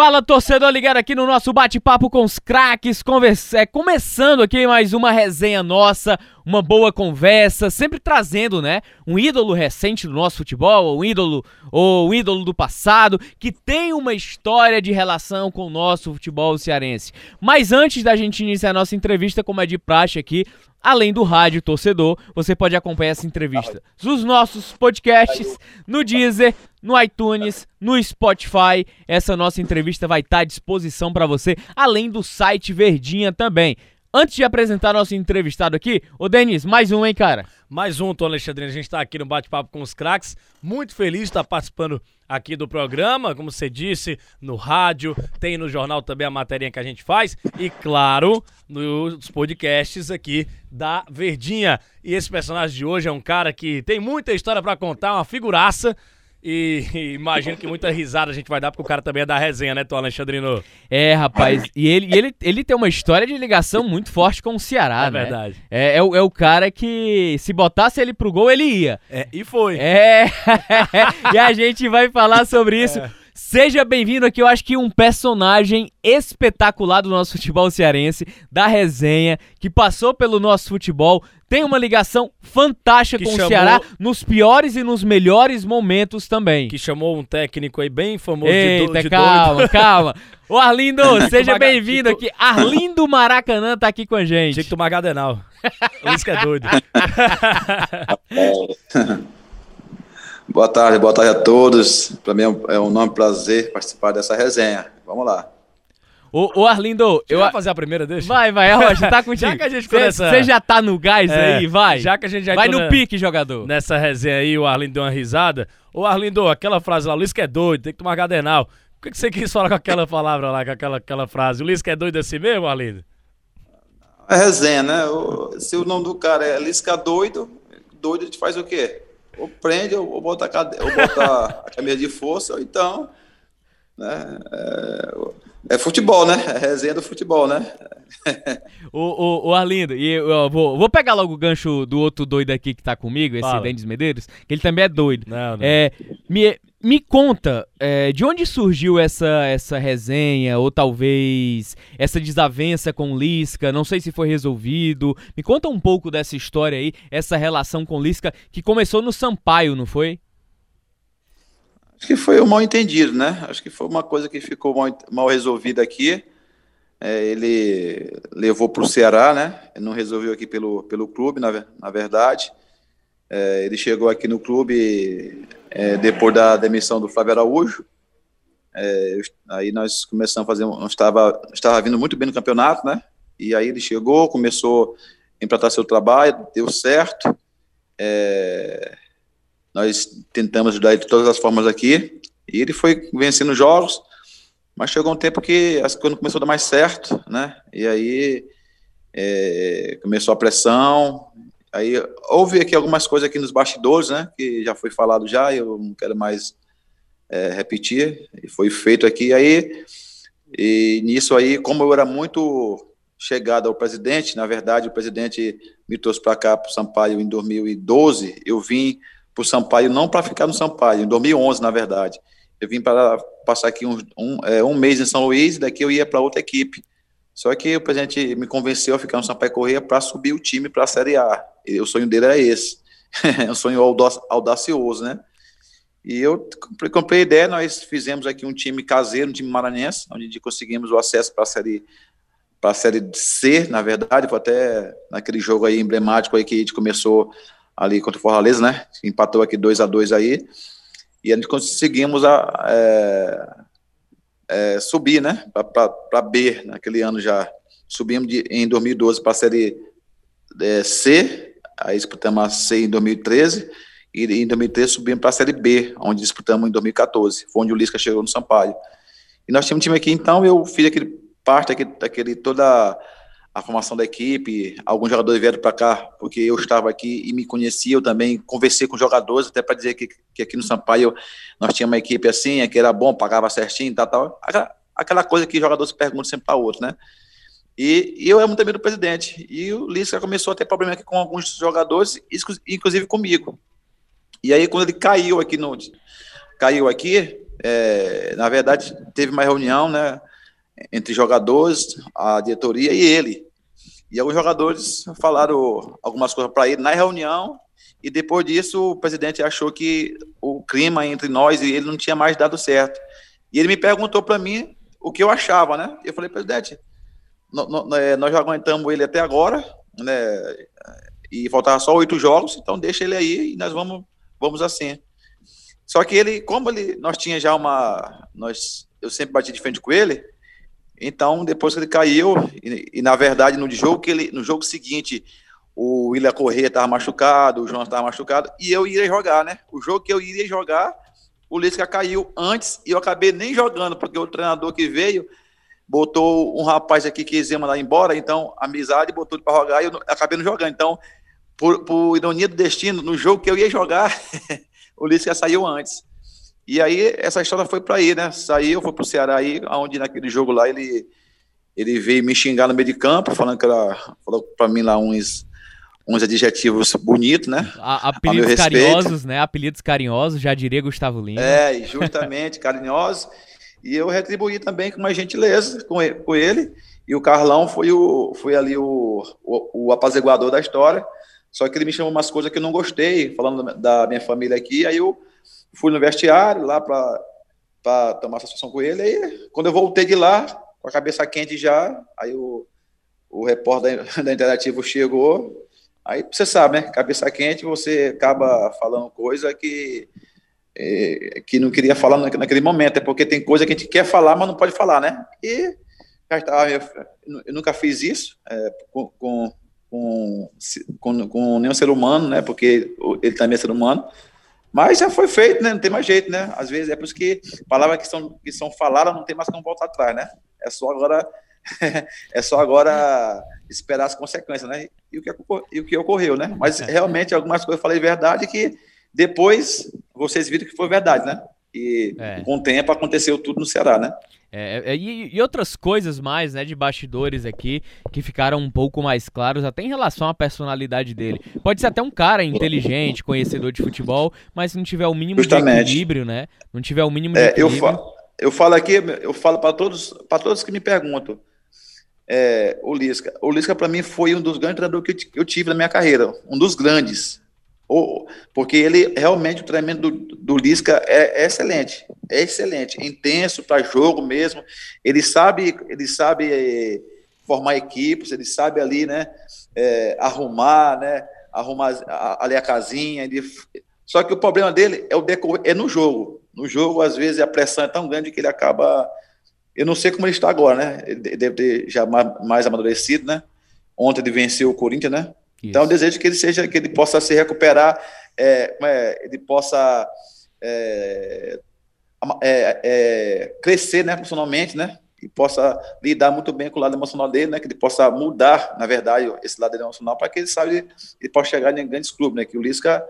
Fala, torcedor ligado aqui no nosso bate-papo com os craques, conversa... é, começando aqui mais uma resenha nossa, uma boa conversa, sempre trazendo, né, um ídolo recente do nosso futebol, um ídolo ou um ídolo do passado que tem uma história de relação com o nosso futebol cearense. Mas antes da gente iniciar a nossa entrevista, como é de praxe aqui, Além do rádio torcedor, você pode acompanhar essa entrevista nos nossos podcasts, no Deezer, no iTunes, no Spotify. Essa nossa entrevista vai estar à disposição para você, além do site Verdinha também. Antes de apresentar nosso entrevistado aqui, ô Denis, mais um, hein, cara? Mais um, Tom Alexandrino. A gente está aqui no Bate-Papo com os Craques. Muito feliz de estar participando aqui do programa, como você disse, no rádio, tem no jornal também a matéria que a gente faz e, claro, nos podcasts aqui da Verdinha. E esse personagem de hoje é um cara que tem muita história para contar, uma figuraça. E, e imagino que muita risada a gente vai dar, porque o cara também é da resenha, né, Tom Alexandrino? É, rapaz. E ele, ele, ele tem uma história de ligação muito forte com o Ceará, É né? verdade. É, é, o, é o cara que, se botasse ele pro gol, ele ia. É, e foi. É, e a gente vai falar sobre isso. Seja bem-vindo aqui, eu acho que um personagem espetacular do nosso futebol cearense, da resenha, que passou pelo nosso futebol, tem uma ligação fantástica Que com o chamou- Ceará nos piores e nos melhores momentos também. Que chamou um técnico aí bem famoso de, do, Eita, de calma, doido. calma. Ô Arlindo, seja bem-vindo aqui. Arlindo Maracanã tá aqui com a gente. Tinha que tomar Gadenal. Isso que é doido. Boa tarde, boa tarde a todos. Para mim é um, é um enorme prazer participar dessa resenha. Vamos lá. Ô, ô Arlindo, eu... Vai fazer a primeira, deixa? Vai, vai, Rocha, tá contigo. Já que a gente nessa- Você já tá no gás É, aí, vai. Já que a gente já vai no na- pique, jogador. Nessa resenha aí, o Arlindo deu uma risada. Ô Arlindo, aquela frase lá, o Luiz que é doido, tem que tomar Gadenal. O que, que você quis falar com aquela palavra lá, com aquela, aquela frase? O Luiz que é doido assim mesmo, Arlindo? É resenha, né? O- se o nome do cara é Lisca doido, doido a gente faz o quê? Ou prende, ou, ou bota, a, cade... ou bota a camisa de força, ou então. Né? É, é futebol, né? É resenha do futebol, né? Ô, ô, ô, Arlindo, e eu, eu vou, vou pegar logo o gancho do outro doido aqui que tá comigo, esse Fala. Denis Medeiros, que ele também é doido. Não, não. É, me, me conta, é, de onde surgiu essa, essa resenha, ou talvez essa desavença com Lisca, não sei se foi resolvido. Me conta um pouco dessa história aí, essa relação com Lisca, que começou no Sampaio, não foi? Acho que foi um mal entendido, né? Acho que foi uma coisa que ficou mal, mal resolvida aqui. É, ele levou para o Ceará, né? Ele não resolveu aqui pelo, pelo clube, na, na verdade. É, ele chegou aqui no clube é, depois da demissão do Flávio Araújo. É, eu- aí nós começamos a fazer, nós estava, estava vindo muito bem no campeonato, né? E aí ele chegou, começou a implantar seu trabalho, deu certo. É, nós tentamos ajudar ele de todas as formas aqui, e ele foi vencendo jogos, mas chegou um tempo que as coisas não começou a dar mais certo, né? E aí é, começou a pressão, aí houve aqui algumas coisas aqui nos bastidores, né? Que já foi falado já, eu não quero mais é, repetir, e foi feito aqui, aí e nisso aí, como eu era muito chegado ao presidente, na verdade o presidente me trouxe para cá para o Sampaio em 2012, eu vim para o Sampaio, não para ficar no Sampaio, em 2011, na verdade. Eu vim para passar aqui um, um, é, um mês em São Luís, e daqui eu ia para outra equipe. Só que o presidente me convenceu a ficar no Sampaio Correia para subir o time para a Série A. E o sonho dele era esse. é um sonho audac- audacioso, né? E eu comprei a ideia, nós fizemos aqui um time caseiro, um time maranhense, onde conseguimos o acesso para a Série para a série C, na verdade, foi até naquele jogo aí emblemático aí que a gente começou ali contra o Fortaleza, né? Empatou aqui 2 a 2 aí. E a gente conseguimos a, é, é, subir, né? Para B naquele ano já. Subimos de, em 2012 para a série é, C, aí disputamos a C em 2013. E em 2013 subimos para a série B, onde disputamos em 2014. Foi onde o Lisca chegou no Sampaio. E nós tínhamos um time aqui, então eu fiz aquele parte daquele, daquele toda a formação da equipe, alguns jogadores vieram para cá porque eu estava aqui e me conhecia, eu também conversei com jogadores, até para dizer que, que aqui no Sampaio nós tínhamos uma equipe assim, que era bom, pagava certinho, tal, tal. Aquela, aquela coisa que jogador se pergunta sempre para outro, né? E, e eu era muito amigo do presidente. E o Lisca começou a ter problema aqui com alguns jogadores, inclusive comigo. E aí, quando ele caiu aqui no. Caiu aqui, é, na verdade, teve uma reunião, né? Entre jogadores, a diretoria e ele. E alguns jogadores falaram algumas coisas para ele na reunião, e depois disso o presidente achou que o clima entre nós e ele não tinha mais dado certo. E ele me perguntou para mim o que eu achava, né? Eu falei, presidente, é, nós já aguentamos ele até agora, né? E faltava só oito jogos, então deixa ele aí e nós vamos, vamos assim. Só que ele, como ele, nós tinha já uma, nós, eu sempre bati de frente com ele, então depois que ele caiu e, e na verdade no jogo que ele, no jogo seguinte o William Corrêa estava machucado, o João estava machucado, e eu iria jogar, né? O jogo que eu iria jogar, o Lisca caiu antes e eu acabei nem jogando, porque o treinador que veio botou um rapaz aqui que ia mandar embora, então, amizade, botou ele para jogar e eu acabei não jogando. Então, por, por, ironia do destino, no jogo que eu ia jogar, o Lisca saiu antes. E aí, essa história foi para aí, né? Saiu, foi para o Ceará aí, onde naquele jogo lá ele, ele veio me xingar no meio de campo, falando que era, falou para mim lá uns uns adjetivos bonitos, né? A, apelidos carinhosos, né? Apelidos carinhosos, já diria Gustavo Lima. É, justamente, carinhosos. E eu retribuí também com uma gentileza com ele, com ele. E o Carlão foi, o, foi ali o, o, o apaziguador da história. Só que ele me chamou umas coisas que eu não gostei, falando da minha família aqui. Aí eu fui no vestiário lá para tomar satisfação com ele. Aí, quando eu voltei de lá, com a cabeça quente já, aí o, o repórter da, da Interativo chegou, Aí você sabe, né? Cabeça quente, você acaba falando coisa que, é, que não queria falar naquele momento, é porque tem coisa que a gente quer falar, mas não pode falar, né? E eu, eu nunca fiz isso é, com, com, com, com, nenhum ser humano, né? Porque ele também é ser humano. Mas já foi feito, né? Não tem mais jeito, né? Às vezes é por isso que palavras que são, que são faladas não tem mais como voltar atrás, né? É só agora é só agora esperar as consequências, né? E o que, e o que ocorreu, né? Mas realmente algumas coisas eu falei verdade que depois vocês viram que foi verdade, né? E é. com o tempo aconteceu tudo no Ceará, né? É, é, e, e, outras coisas mais, né, de bastidores aqui, que ficaram um pouco mais claros, até em relação à personalidade dele. Pode ser até um cara inteligente, conhecedor de futebol, mas se não tiver o mínimo Justamente. de equilíbrio, né? Não tiver o mínimo de é, equilíbrio... Eu, fa eu falo aqui, eu falo para todos, para todos que me perguntam, é, o Lisca. O Lisca, para mim, foi um dos grandes treinadores que eu tive na minha carreira, um dos grandes. Porque ele realmente, o treinamento do, do Lisca é, é excelente, é excelente, intenso para jogo mesmo. Ele sabe, ele sabe é, formar equipes, ele sabe ali, né, é, arrumar, né, arrumar ali a casinha. Ele... Só que o problema dele é o é no jogo. No jogo, às vezes, a pressão é tão grande que ele acaba eu não sei como ele está agora, né? Ele deve ter já mais amadurecido, né? Ontem ele venceu o Corinthians, né? Isso. Então eu desejo que ele seja, que ele possa se recuperar, é, é, ele possa é, é, é, crescer, né, profissionalmente, né? E possa lidar muito bem com o lado emocional dele, né? Que ele possa mudar, na verdade, esse lado emocional para que ele saiba ele possa chegar em grandes clubes, né? Que o Lisca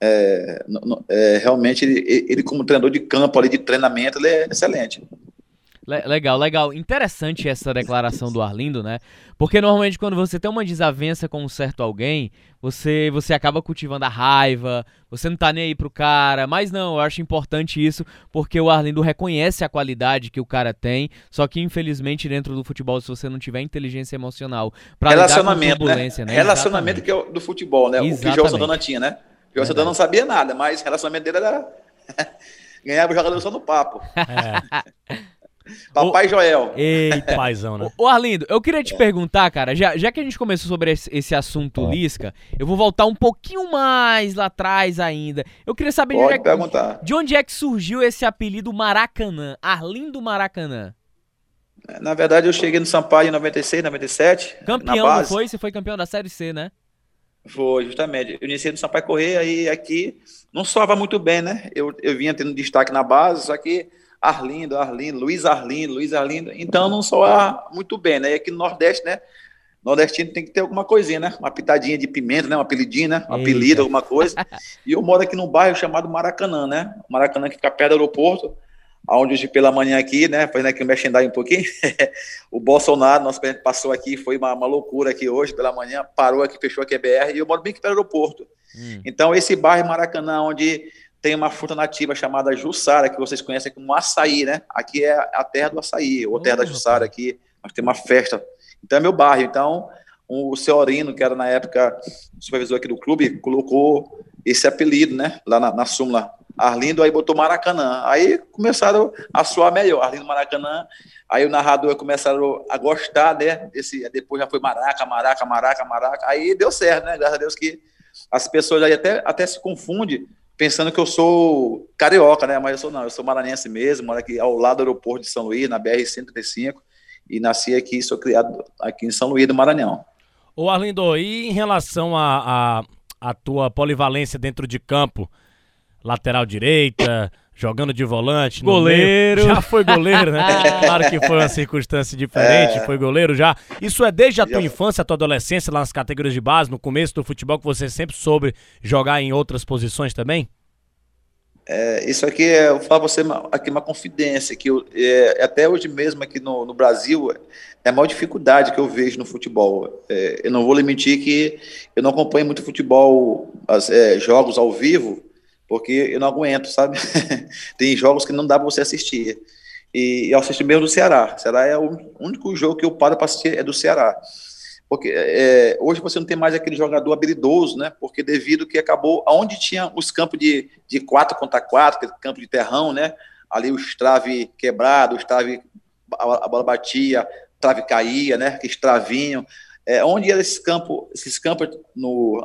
é, realmente ele, ele, como treinador de campo ali de treinamento ele é excelente. Legal, legal. Interessante essa declaração do Arlindo, né? Porque normalmente quando você tem uma desavença com um certo alguém, você você acaba cultivando a raiva, você não tá nem aí pro cara. Mas não, eu acho importante isso, porque o Arlindo reconhece a qualidade que o cara tem, só que infelizmente dentro do futebol, se você não tiver inteligência emocional pra Relacionamento, lidar com né? né? Relacionamento que é do futebol, né? Exatamente. O que o João Santana tinha, né? O João Santana não sabia nada, mas o relacionamento dele era... Ganhava o jogador só no papo. É. Papai o... Joel. Eita. Paizão, né? Ô, Arlindo, eu queria te é. perguntar, cara, já, já que a gente começou sobre esse, esse assunto é. Lisca, eu vou voltar um pouquinho mais lá atrás ainda. Eu queria saber de onde, é que, de onde é que surgiu esse apelido Maracanã, Arlindo Maracanã. Na verdade, eu cheguei no Sampaio em 96, 97. Campeão, não foi? Você foi campeão da Série C, né? Foi, justamente. Eu iniciei no Sampaio Correia e aqui não soava muito bem, né? Eu, eu vinha tendo destaque na base, só que Arlindo, Arlindo, Luiz Arlindo, Luiz Arlindo. Então não soa muito bem, né? E aqui no Nordeste, né? Nordestino tem que ter alguma coisinha, né? Uma pitadinha de pimenta, né? Um apelidinho, né? Um apelido, alguma coisa. E eu moro aqui num bairro chamado Maracanã, né? Maracanã que fica perto do aeroporto. Onde hoje pela manhã aqui, né, fazendo aqui o um merchandising um pouquinho, o Bolsonaro, nosso presidente, passou aqui, foi uma, uma, loucura aqui hoje pela manhã, parou aqui, fechou aqui a BR, e eu moro bem aqui pelo aeroporto. Hum. Então, esse bairro Maracanã, onde tem uma fruta nativa chamada Jussara, que vocês conhecem como açaí, né? Aqui é a terra do açaí, ou terra da Jussara aqui, nós temos uma festa. Então, é meu bairro. Então, o Seorino, que era na época supervisor aqui do clube, colocou esse apelido, né, lá na, na súmula. Arlindo aí botou Maracanã. Aí começaram a soar melhor, Arlindo Maracanã. Aí o narrador começaram a gostar, né? Esse, depois já foi Maraca, Maraca, Maraca, Maraca. Aí deu certo, né? Graças a Deus que as pessoas aí até, até se confundem pensando que eu sou carioca, né? Mas eu sou não, eu sou maranhense mesmo, moro aqui ao lado do aeroporto de São Luís, na BR-135, e nasci aqui, sou criado aqui em São Luís do Maranhão. Ô Arlindo, e em relação a, a a tua polivalência dentro de campo, lateral direita, jogando de volante, goleiro. Já foi goleiro, né? claro que foi uma circunstância diferente, é. foi goleiro já. Isso é desde a tua já. infância, a tua adolescência, lá nas categorias de base, no começo do futebol, que você sempre soube jogar em outras posições também? É, isso aqui é, eu falo você aqui uma confidência que eu, é, até hoje mesmo aqui no, no, Brasil é a maior dificuldade que eu vejo no futebol. É, eu não vou lhe mentir que eu não acompanho muito futebol, as, é, jogos ao vivo, porque eu não aguento, sabe? Tem jogos que não dá para você assistir. E eu assisto mesmo do Ceará. Ceará é o único jogo que eu paro para assistir é do Ceará porque é, hoje você não tem mais aquele jogador habilidoso, né? Porque devido que acabou, aonde tinha os campos de, de 4 contra 4, aquele campo de terrão, né? Ali o trave quebrado, o trave, a, bola batia, trave caía, né? Estravinho. É, onde era esse campo, esses campos no,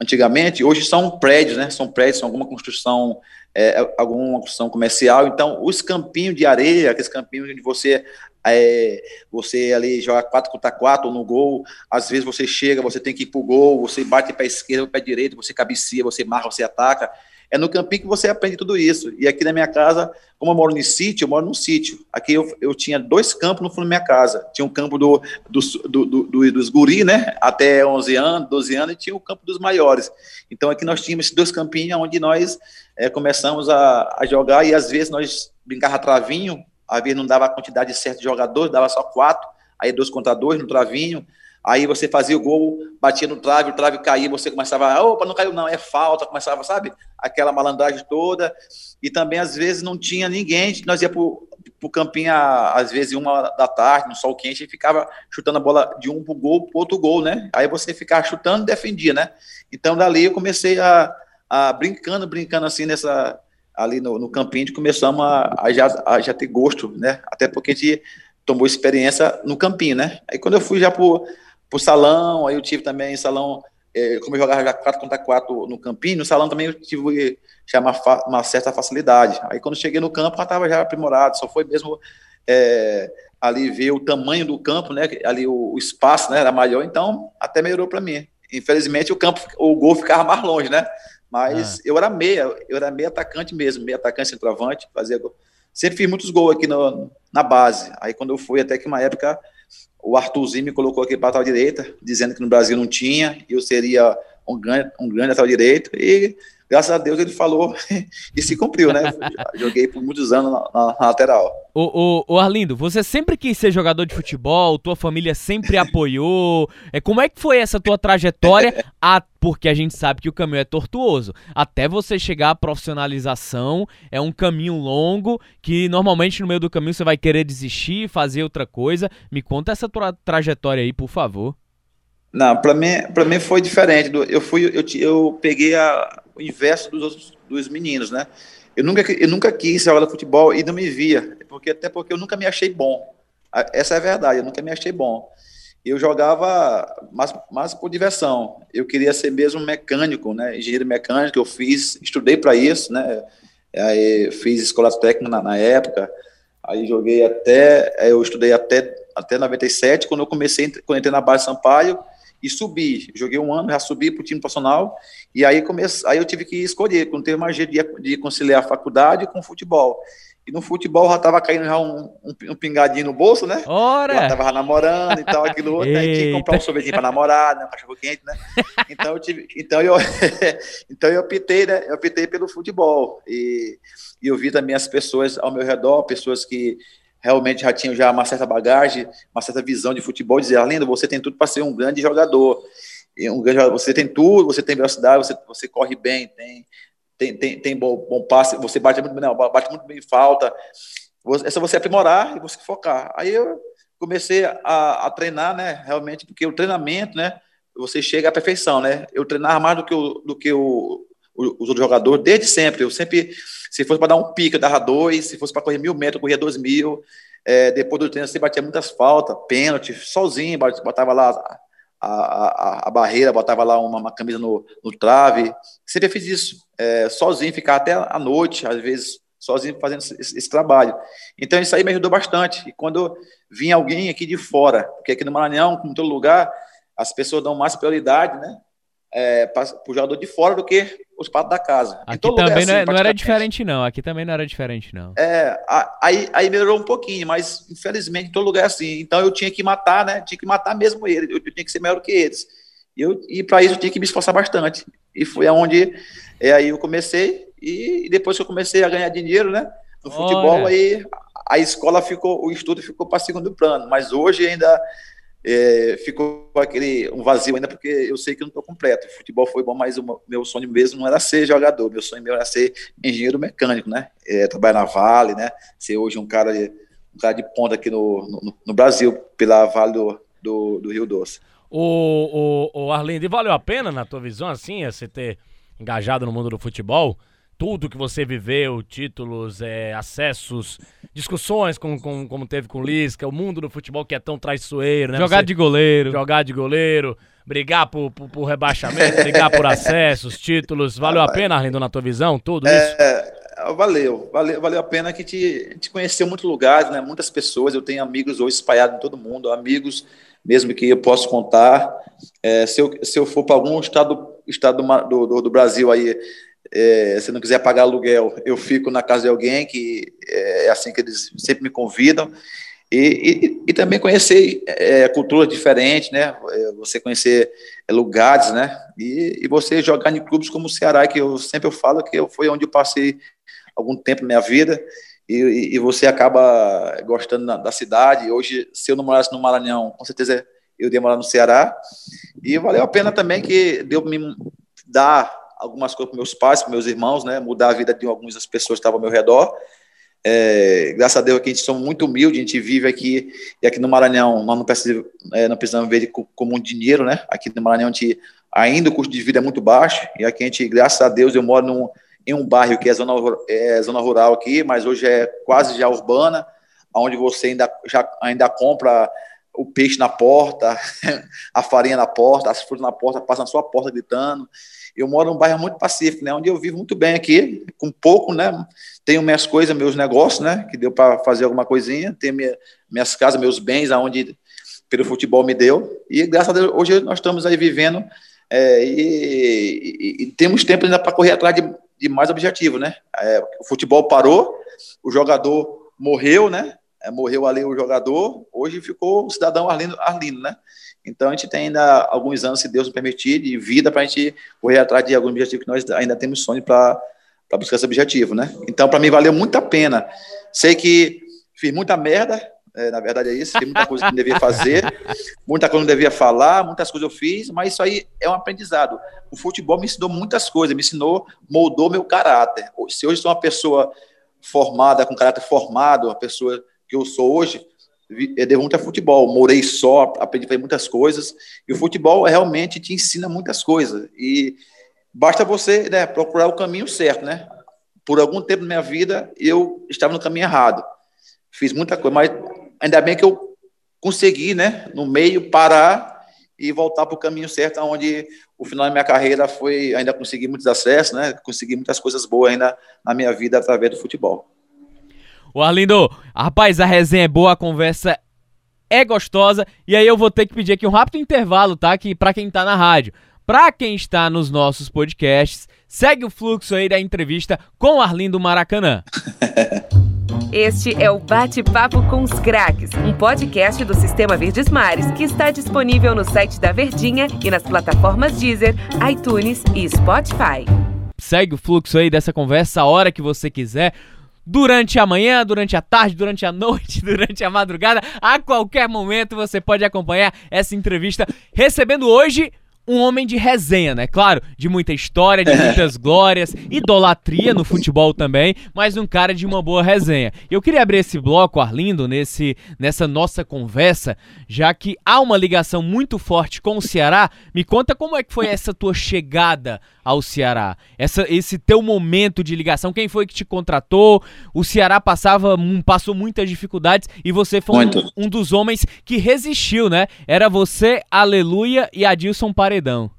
antigamente, hoje são prédios, né? São prédios, são alguma construção, é, alguma construção comercial. Então, os campinhos de areia, aqueles campinhos onde você é, você ali joga 4 contra 4 no gol, às vezes você chega, você tem que ir pro gol, você bate para esquerda, para direita, você cabecia, você marca, você ataca. É no campinho que você aprende tudo isso. E aqui na minha casa, como eu moro no sítio, eu moro num sítio. Aqui eu, eu tinha dois campos no fundo da minha casa. Tinha um campo do, do, do, do, dos guri, né? Até 11 anos, 12 anos, e tinha o campo dos maiores. Então aqui nós tínhamos esses dois campinhos onde nós é, começamos a, a jogar e às vezes nós brincava travinho, às vezes não dava a quantidade certa de jogadores, dava só quatro, aí dois contra dois no travinho, aí você fazia o gol, batia no trave, o trave caía, você começava, opa, não caiu não, é falta, começava, sabe, aquela malandragem toda, e também às vezes não tinha ninguém, nós ia pro, pro campinho às vezes uma da tarde, no sol quente, e ficava chutando a bola de um pro gol pro outro gol, né, aí você ficava chutando e defendia, né, então dali eu comecei a, a brincando, brincando assim nessa ali no, no campinho, começamos a, a, já, a já ter gosto, né? Até porque a gente tomou experiência no campinho, né? Aí quando eu fui já pro, pro salão, aí eu tive também salão, é, como eu jogava já 4 contra 4 no campinho, no salão também eu tive já uma, uma certa facilidade. Aí quando cheguei no campo, já estava já aprimorado, só foi mesmo é, ali ver o tamanho do campo, né? Ali o, o espaço, né? Era maior, então até melhorou para mim. Infelizmente o campo, o gol ficava mais longe, né? Mas ah. eu era meia, eu era meia atacante mesmo, meia atacante centroavante, fazia gol. Sempre fiz muitos gols aqui no, na base. Aí quando eu fui, até que uma época, o Arthurzinho me colocou aqui para a direita, dizendo que no Brasil não tinha, eu seria um grande, um grande lateral direito, e graças a Deus ele falou e se cumpriu, né? Joguei por muitos anos na, na, na lateral. Ô, ô, ô, Arlindo, você sempre quis ser jogador de futebol, tua família sempre apoiou. É, como é que foi essa tua trajetória? a, porque a gente sabe que o caminho é tortuoso. Até você chegar à profissionalização, é um caminho longo que normalmente no meio do caminho você vai querer desistir, fazer outra coisa. Me conta essa tua trajetória aí, por favor. Não, para mim, para mim foi diferente. Eu fui, eu, eu peguei a, o inverso dos outros dos meninos, né? Eu nunca, eu nunca quis jogar futebol e não me via, porque até porque eu nunca me achei bom. Essa é a verdade, eu nunca me achei bom. Eu jogava mais, mais por diversão. Eu queria ser mesmo mecânico, né? Engenheiro mecânico, eu fiz, estudei para isso, né? Aí fiz escola técnica na, na época. Aí joguei até, eu estudei até até 97, quando eu comecei, quando entrei na base Sampaio, e subi. Joguei um ano, já subi para o time profissional, e aí, comece, aí eu tive que escolher, quando teve mais jeito de, de conciliar a faculdade com o futebol. E no futebol já tava caindo já um, um, um pingadinho no bolso, né? Ora! Eu tava namorando e tal, aquilo outro, né? tinha que comprar um sorvetinho pra namorar, né? Um cachorro quente, né? Então eu tive. Então eu, então eu optei, né? Eu optei pelo futebol. E, e eu vi também as pessoas ao meu redor, pessoas que realmente já tinham já uma certa bagagem, uma certa visão de futebol, dizer, Arlindo, você tem tudo para ser um grande jogador. Um grande, você tem tudo, você tem velocidade, você, você corre bem, tem tem, tem, tem bom, bom passe, você bate muito, não, bate muito bem falta. É só você aprimorar e você focar. Aí eu comecei a, a treinar, né? Realmente, porque o treinamento, né? Você chega à perfeição, né? Eu treinava mais do que, o, do que o, os outros jogadores desde sempre. Eu sempre, se fosse para dar um pico, eu dava dois. Se fosse para correr mil metros, eu corria dois mil. É, depois do treino, você batia muitas faltas, pênalti, sozinho, botava lá a, a, a barreira, botava lá uma, uma camisa no, no, trave. Sempre fiz isso, é, sozinho, ficar até a noite, às vezes sozinho fazendo esse, esse, trabalho. Então isso aí me ajudou bastante. E quando vinha alguém aqui de fora, porque aqui no Maranhão, como em todo lugar, as pessoas dão mais prioridade, né? É, para o jogador de fora do que os patos da casa. Aqui também assim, não, é, não, era diferente, não. Aqui também não era diferente, não. É, aí, aí melhorou um pouquinho, mas infelizmente em todo lugar é assim. Então eu tinha que matar, né? Tinha que matar mesmo ele. Eu, eu tinha que ser melhor que eles. E, eu, e para isso eu tinha que me esforçar bastante. E foi aonde é, aí eu comecei. E, e depois que eu comecei a ganhar dinheiro, né? No futebol, Olha. aí a escola ficou, o estudo ficou para segundo plano. Mas hoje ainda é, ficou aquele um vazio ainda porque eu sei que não estou completo. O futebol foi bom, mas o meu sonho mesmo não era ser jogador, meu sonho mesmo era ser engenheiro mecânico, né? É, trabalhar na Vale, né? Ser hoje um cara de, um cara de ponta aqui no, no, no Brasil, pela Vale do, do, do Rio Doce. O, o, o Arlindo, valeu a pena, na tua visão, assim, você ter engajado no mundo do futebol? Tudo que você viveu, títulos, é, acessos, discussões com, com, como teve com o Lisca, o mundo do futebol que é tão traiçoeiro, né? Jogar você, de goleiro. Jogar de goleiro, brigar por, por, por rebaixamento, brigar por acessos, títulos. Valeu a pena, Arlindo, na tua visão, tudo isso? É, valeu, valeu, valeu a pena que te, te conheceu muitos lugares, né? Muitas pessoas, eu tenho amigos hoje espalhados em todo mundo, amigos mesmo que eu posso contar. É, se, eu, se eu for para algum estado, estado do, do, do Brasil aí, é, se não quiser pagar aluguel, eu fico na casa de alguém, que é, é assim que eles sempre me convidam. E, e, e também conhecer é, culturas diferentes, né? É, você conhecer lugares, né? E, e, você jogar em clubes como o Ceará, que eu sempre eu falo que foi onde eu passei algum tempo na minha vida. E, e você acaba gostando da, da, cidade. Hoje, se eu não morasse no Maranhão, com certeza eu ia morar no Ceará. E valeu a pena também que deu me dar algumas coisas para meus pais, para meus irmãos, né? Mudar a vida de algumas das pessoas que estavam ao meu redor. É, graças a Deus que a gente somos muito humildes, a gente vive aqui e aqui no Maranhão nós não precisamos, é, não precisamos ver como um dinheiro, né? Aqui no Maranhão a gente, ainda o custo de vida é muito baixo e aqui a gente, graças a Deus, eu moro num, em um bairro que é zona, é zona rural aqui, mas hoje é quase já urbana, onde você ainda, já, ainda compra o peixe na porta, a farinha na porta, as frutas na porta, passa na sua porta gritando. Eu moro num bairro muito pacífico, né, onde eu vivo muito bem aqui, com pouco, né? Tenho minhas coisas, meus negócios, né? Que deu para fazer alguma coisinha. Tenho minha, minhas casas, meus bens, aonde pelo futebol me deu. E graças a Deus, hoje nós estamos aí vivendo é, e, e, e, temos tempo ainda para correr atrás de, de mais objetivos, né? É, o futebol parou, o jogador morreu, né? É, morreu ali o jogador, hoje ficou o cidadão Arlindo, Arlindo, né? Então a gente tem ainda alguns anos, se Deus nos permitir, de vida para a gente correr atrás de algum objetivo que nós ainda temos sonho para buscar esse objetivo, né? Então para mim valeu muito a pena. Sei que fiz muita merda, é, na verdade é isso, tem muita coisa que não devia fazer, muita coisa que não devia falar, muitas coisas eu fiz, mas isso aí é um aprendizado. O futebol me ensinou muitas coisas, me ensinou, moldou meu caráter. Se hoje sou uma pessoa formada, com caráter formado, uma pessoa que eu sou hoje, devo muito a futebol. Morei só, aprendi a fazer muitas coisas. E o futebol realmente te ensina muitas coisas. E basta você né, procurar o caminho certo, né? Por algum tempo na minha vida, eu estava no caminho errado. Fiz muita coisa, mas ainda bem que eu consegui, né, no meio, parar e voltar para o caminho certo, onde o final da minha carreira foi ainda conseguir muitos acessos, né? Consegui muitas coisas boas ainda na minha vida através do futebol. O Arlindo, rapaz, a resenha é boa, a conversa é gostosa. E aí eu vou ter que pedir aqui um rápido intervalo, tá? Que para quem tá na rádio. Para quem está nos nossos podcasts, segue o fluxo aí da entrevista com o Arlindo Maracanã. Este é o Bate-Papo com os Craques, um podcast do Sistema Verdes Mares que está disponível no site da Verdinha e nas plataformas Deezer, iTunes e Spotify. Segue o fluxo aí dessa conversa a hora que você quiser durante a manhã, durante a tarde, durante a noite, durante a madrugada, a qualquer momento você pode acompanhar essa entrevista recebendo hoje um homem de resenha, né? Claro, de muita história, de muitas glórias, idolatria no futebol também, mas um cara de uma boa resenha. Eu queria abrir esse bloco, Arlindo, nesse, nessa nossa conversa, já que há uma ligação muito forte com o Ceará. Me conta como é que foi essa tua chegada ao Ceará, essa, esse teu momento de ligação, quem foi que te contratou? O Ceará passava, passou muitas dificuldades e você foi um, um dos homens que resistiu, né? Era você, Aleluia e Adilson Paredes paredão.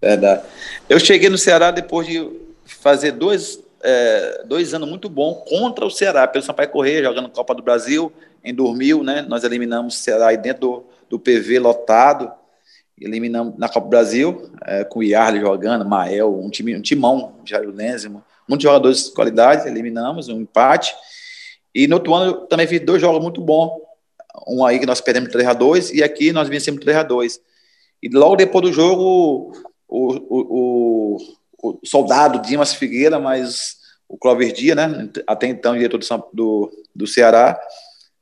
Verdade. Eu cheguei no Ceará depois de fazer dois, é, dois anos muito bons contra o Ceará, pelo Sampaio Correia, jogando Copa do Brasil, em 2000, né? Nós eliminamos o Ceará aí dentro do, do PV lotado, eliminamos na Copa do Brasil, é, com o Yarley jogando, Mael, um, time, um timão, Jairo Lenzimo, muitos jogadores de qualidade, eliminamos, um empate. E no outro ano eu também fiz dois jogos muito bons. Um aí que nós perdemos 3 a 2 e aqui nós vencemos 3 a 2 e logo depois do jogo, o, o, o, o soldado Dimas Figueira, mas o Clover Dia, né, até então diretor do, do, do Ceará,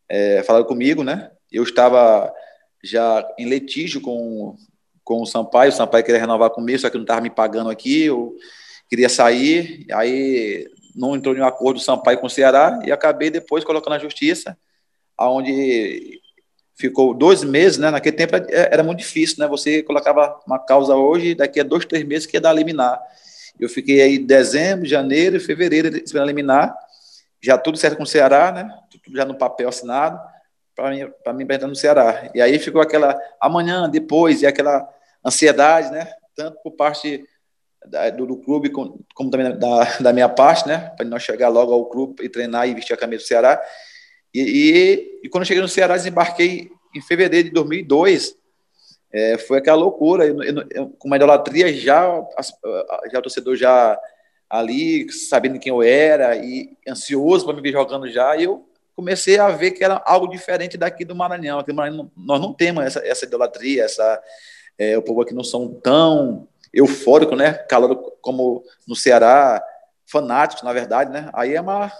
é, falaram comigo, né? Eu estava já em litígio com, com o Sampaio, o Sampaio queria renovar comigo, só que não estava me pagando aqui, eu queria sair, aí não entrou em um acordo do Sampaio com o Ceará e acabei depois colocando na justiça, aonde ficou dois meses, né? Naquele tempo era muito difícil, né? Você colocava uma causa hoje, daqui a dois, três meses que ia dar liminar. Eu fiquei aí dezembro, janeiro fevereiro esperando liminar, já tudo certo com o Ceará, né? Tudo já no papel assinado, para mim, para mim no Ceará. E aí ficou aquela amanhã, depois, e aquela ansiedade, né? Tanto por parte da, do, do, clube, como, como também da, da minha parte, né? Para nós chegar logo ao clube e treinar e vestir a camisa do Ceará. E, e, e, quando cheguei no Ceará, desembarquei em fevereiro de 2002. É, foi aquela loucura, eu, eu, eu, com uma idolatria já, já o torcedor já ali, sabendo quem eu era e ansioso para me ver jogando já, e eu comecei a ver que era algo diferente daqui do Maranhão. Aqui do Maranhão nós não temos essa, essa idolatria, essa, é, o povo aqui não são tão eufórico, né? Calor como no Ceará, fanáticos, na verdade, né? Aí é uma,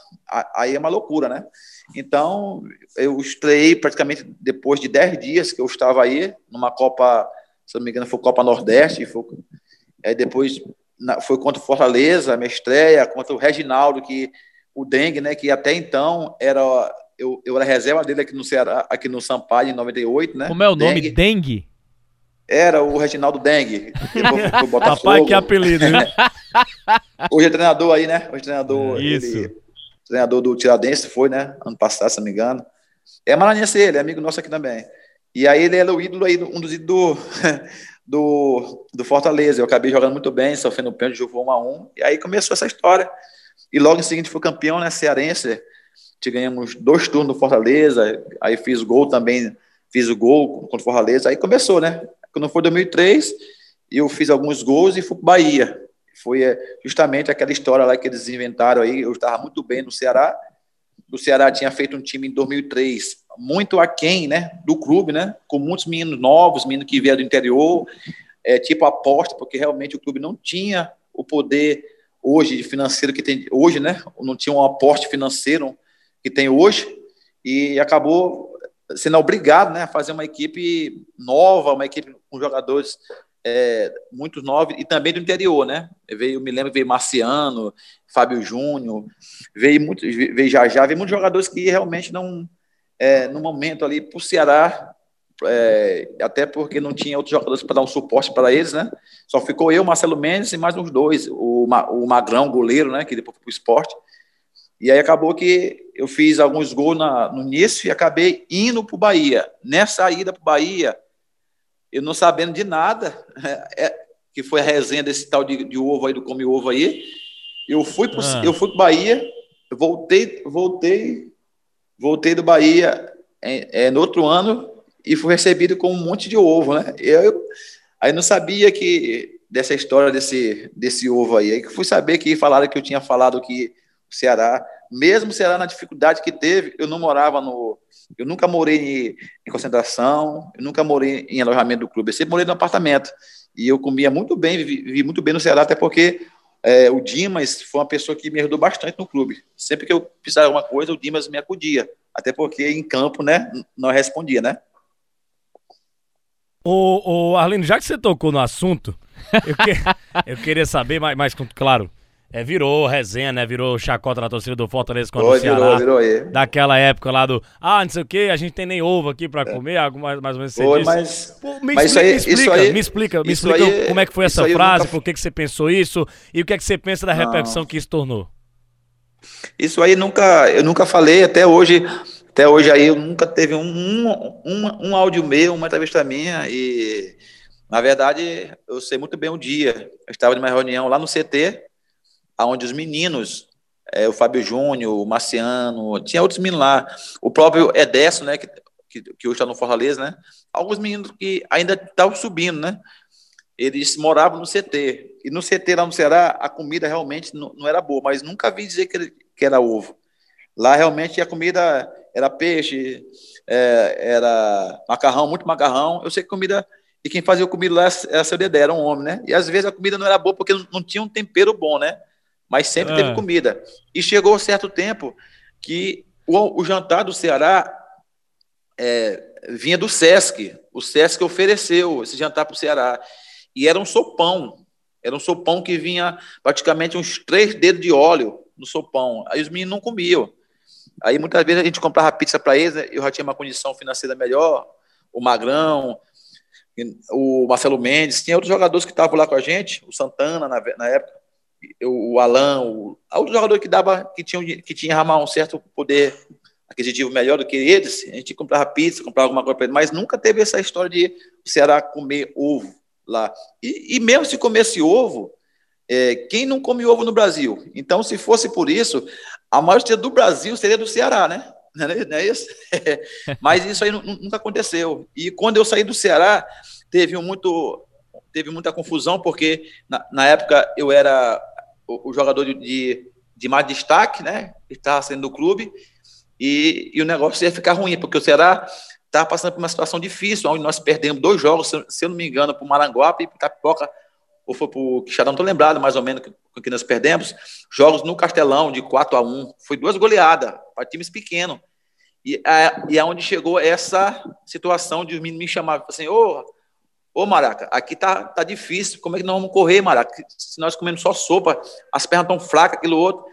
aí é uma loucura, né? Então, eu estreiei praticamente depois de 10 dias que eu estava aí, numa Copa, se não me engano, foi Copa Nordeste, foi, aí depois foi contra o Fortaleza, a minha estreia, contra o Reginaldo, que o Dengue, né, que até então era eu, eu era reserva dele aqui no Ceará, aqui no Sampaio em 98, né? Como é o nome? Dengue? Dengue? Era o Reginaldo Dengue. Papai, que apelido, né? Hoje é treinador aí, né? Hoje é treinador. Isso. Ele, treinador do Tiradentes, foi, né? Ano passado, se não me engano. É maranhense ele, é amigo nosso aqui também. E aí ele era o ídolo aí, um dos ídolos do, do, do Fortaleza. Eu acabei jogando muito bem, sofrendo pênalti, jogou 1 a 1 E aí começou essa história. E logo em seguida foi campeão, né? Cearense. Te ganhamos dois turnos do Fortaleza. Aí fiz gol também, fiz o gol contra o Fortaleza. Aí começou, né? Quando foi 2003, eu fiz alguns gols e fui para Bahia. Foi é, justamente aquela história lá que eles inventaram aí. Eu estava muito bem no Ceará. O Ceará tinha feito um time em 2003 muito aquém, né, do clube, né, com muitos meninos novos, meninos que vieram do interior, é, tipo aposta, porque realmente o clube não tinha o poder hoje financeiro que tem hoje, né, não tinha um aporte financeiro que tem hoje e acabou sendo obrigado, né, a fazer uma equipe nova, uma equipe com jogadores é, muitos novos, e também do interior, né? Veio, me lembro veio Marciano, Fábio Júnior, veio muito, veio já, veio muitos jogadores que realmente não, é, no momento ali, para o Ceará, é, até porque não tinha outros jogadores para dar um suporte para eles, né? Só ficou eu, Marcelo Mendes e mais uns dois, o, o Magrão, goleiro, né? Que depois foi para o esporte. E aí acabou que eu fiz alguns gols na, no início e acabei indo para o Bahia. Nessa ida para o Bahia, eu não sabendo de nada, é, que foi a resenha desse tal de, de, ovo aí, do come ovo aí. Eu fui para ah. eu fui Bahia, voltei, voltei, voltei do Bahia é, é, no outro ano e fui recebido com um monte de ovo, né? Eu, eu aí não sabia que dessa história desse desse ovo aí, aí que fui saber que falaram que eu tinha falado que Ceará, mesmo Ceará na dificuldade que teve, eu não morava no. Eu nunca morei em, concentração, eu nunca morei em alojamento do clube, eu sempre morei no apartamento. E eu comia muito bem, vivi, vivi muito bem no Ceará, até porque é, o Dimas foi uma pessoa que me ajudou bastante no clube. Sempre que eu precisava de alguma coisa, o Dimas me acudia. Até porque em campo, né, não respondia, né? Ô, Arlindo, já que você tocou no assunto, eu, que, eu queria saber, mais, mais claro, é, virou resenha, né? Virou chacota na torcida do Fortaleza contra Foi, o Ceará. Virou, virou aí. Daquela época lá do, ah, não sei o que, a gente tem nem ovo aqui pra é. comer, algo mais, mais ou menos você Foi, disse. Mas, Pô, me, mas explica, aí, me explica, aí, me explica, me explica aí, como é que foi essa frase, nunca... por que, que você pensou isso e o que é que você pensa da repercussão que isso tornou. Isso aí nunca, eu nunca falei, até hoje até hoje aí eu nunca teve um, um, um, um áudio meu, uma entrevista minha e na verdade eu sei muito bem o dia. Eu estava numa reunião lá no CT, onde os meninos, é, o Fábio Júnior, o Marciano, tinha outros meninos lá, o próprio Edesso, né, que, que, que hoje está no Fortaleza, né, alguns meninos que ainda estavam subindo, né, eles moravam no CT, e no CT lá no Ceará, a comida realmente não, não era boa, mas nunca vi dizer que, que era ovo. Lá realmente a comida era peixe, é, era macarrão, muito macarrão. Eu sei que comida. E quem fazia comida lá era seu Dedé, era um homem, né? E às vezes a comida não era boa porque não, tinha um tempero bom, né? Mas sempre é. teve comida. E chegou um certo tempo que o, o jantar do Ceará é, vinha do Sesc. O Sesc ofereceu esse jantar para o Ceará. E era um sopão. Era um sopão que vinha praticamente uns três dedos de óleo no sopão. Aí os meninos não comiam. Aí muitas vezes a gente comprava pizza para eles, né? eu já tinha uma condição financeira melhor, o Magrão, o Marcelo Mendes, tinha outros jogadores que estavam lá com a gente, o Santana na, na época, o Alan, o, outro jogador que dava, que tinha, que tinha um certo poder aquisitivo melhor do que eles, a gente comprava pizza, comprava alguma coisa para eles, mas nunca teve essa história de o Ceará comer ovo lá. E, e mesmo se comesse ovo, é, quem não come ovo no Brasil? Então, se fosse por isso, a maior cidade do Brasil seria do Ceará, né? Não é isso? Mas isso aí nunca aconteceu. E quando eu saí do Ceará, teve muito, teve muita confusão, porque na, na época eu era o, o jogador de, de, mais destaque, né? Estava saindo do clube, e, e, o negócio ia ficar ruim, porque o Ceará estava passando por uma situação difícil, onde nós perdemos dois jogos, se, se eu não me engano, para o Maranguape e para Capipoca ou foi para o Quixadá, não estou lembrado mais ou menos com que nós perdemos, jogos no Castelão de 4 a 1 foi duas goleadas para times pequenos. E, é, e aonde chegou essa situação de meninos me chamavam assim, ô, ô Maraca, aqui tá, tá difícil, como é que nós vamos correr, Maraca? Se nós comemos só sopa, as pernas estão fracas, aquilo outro.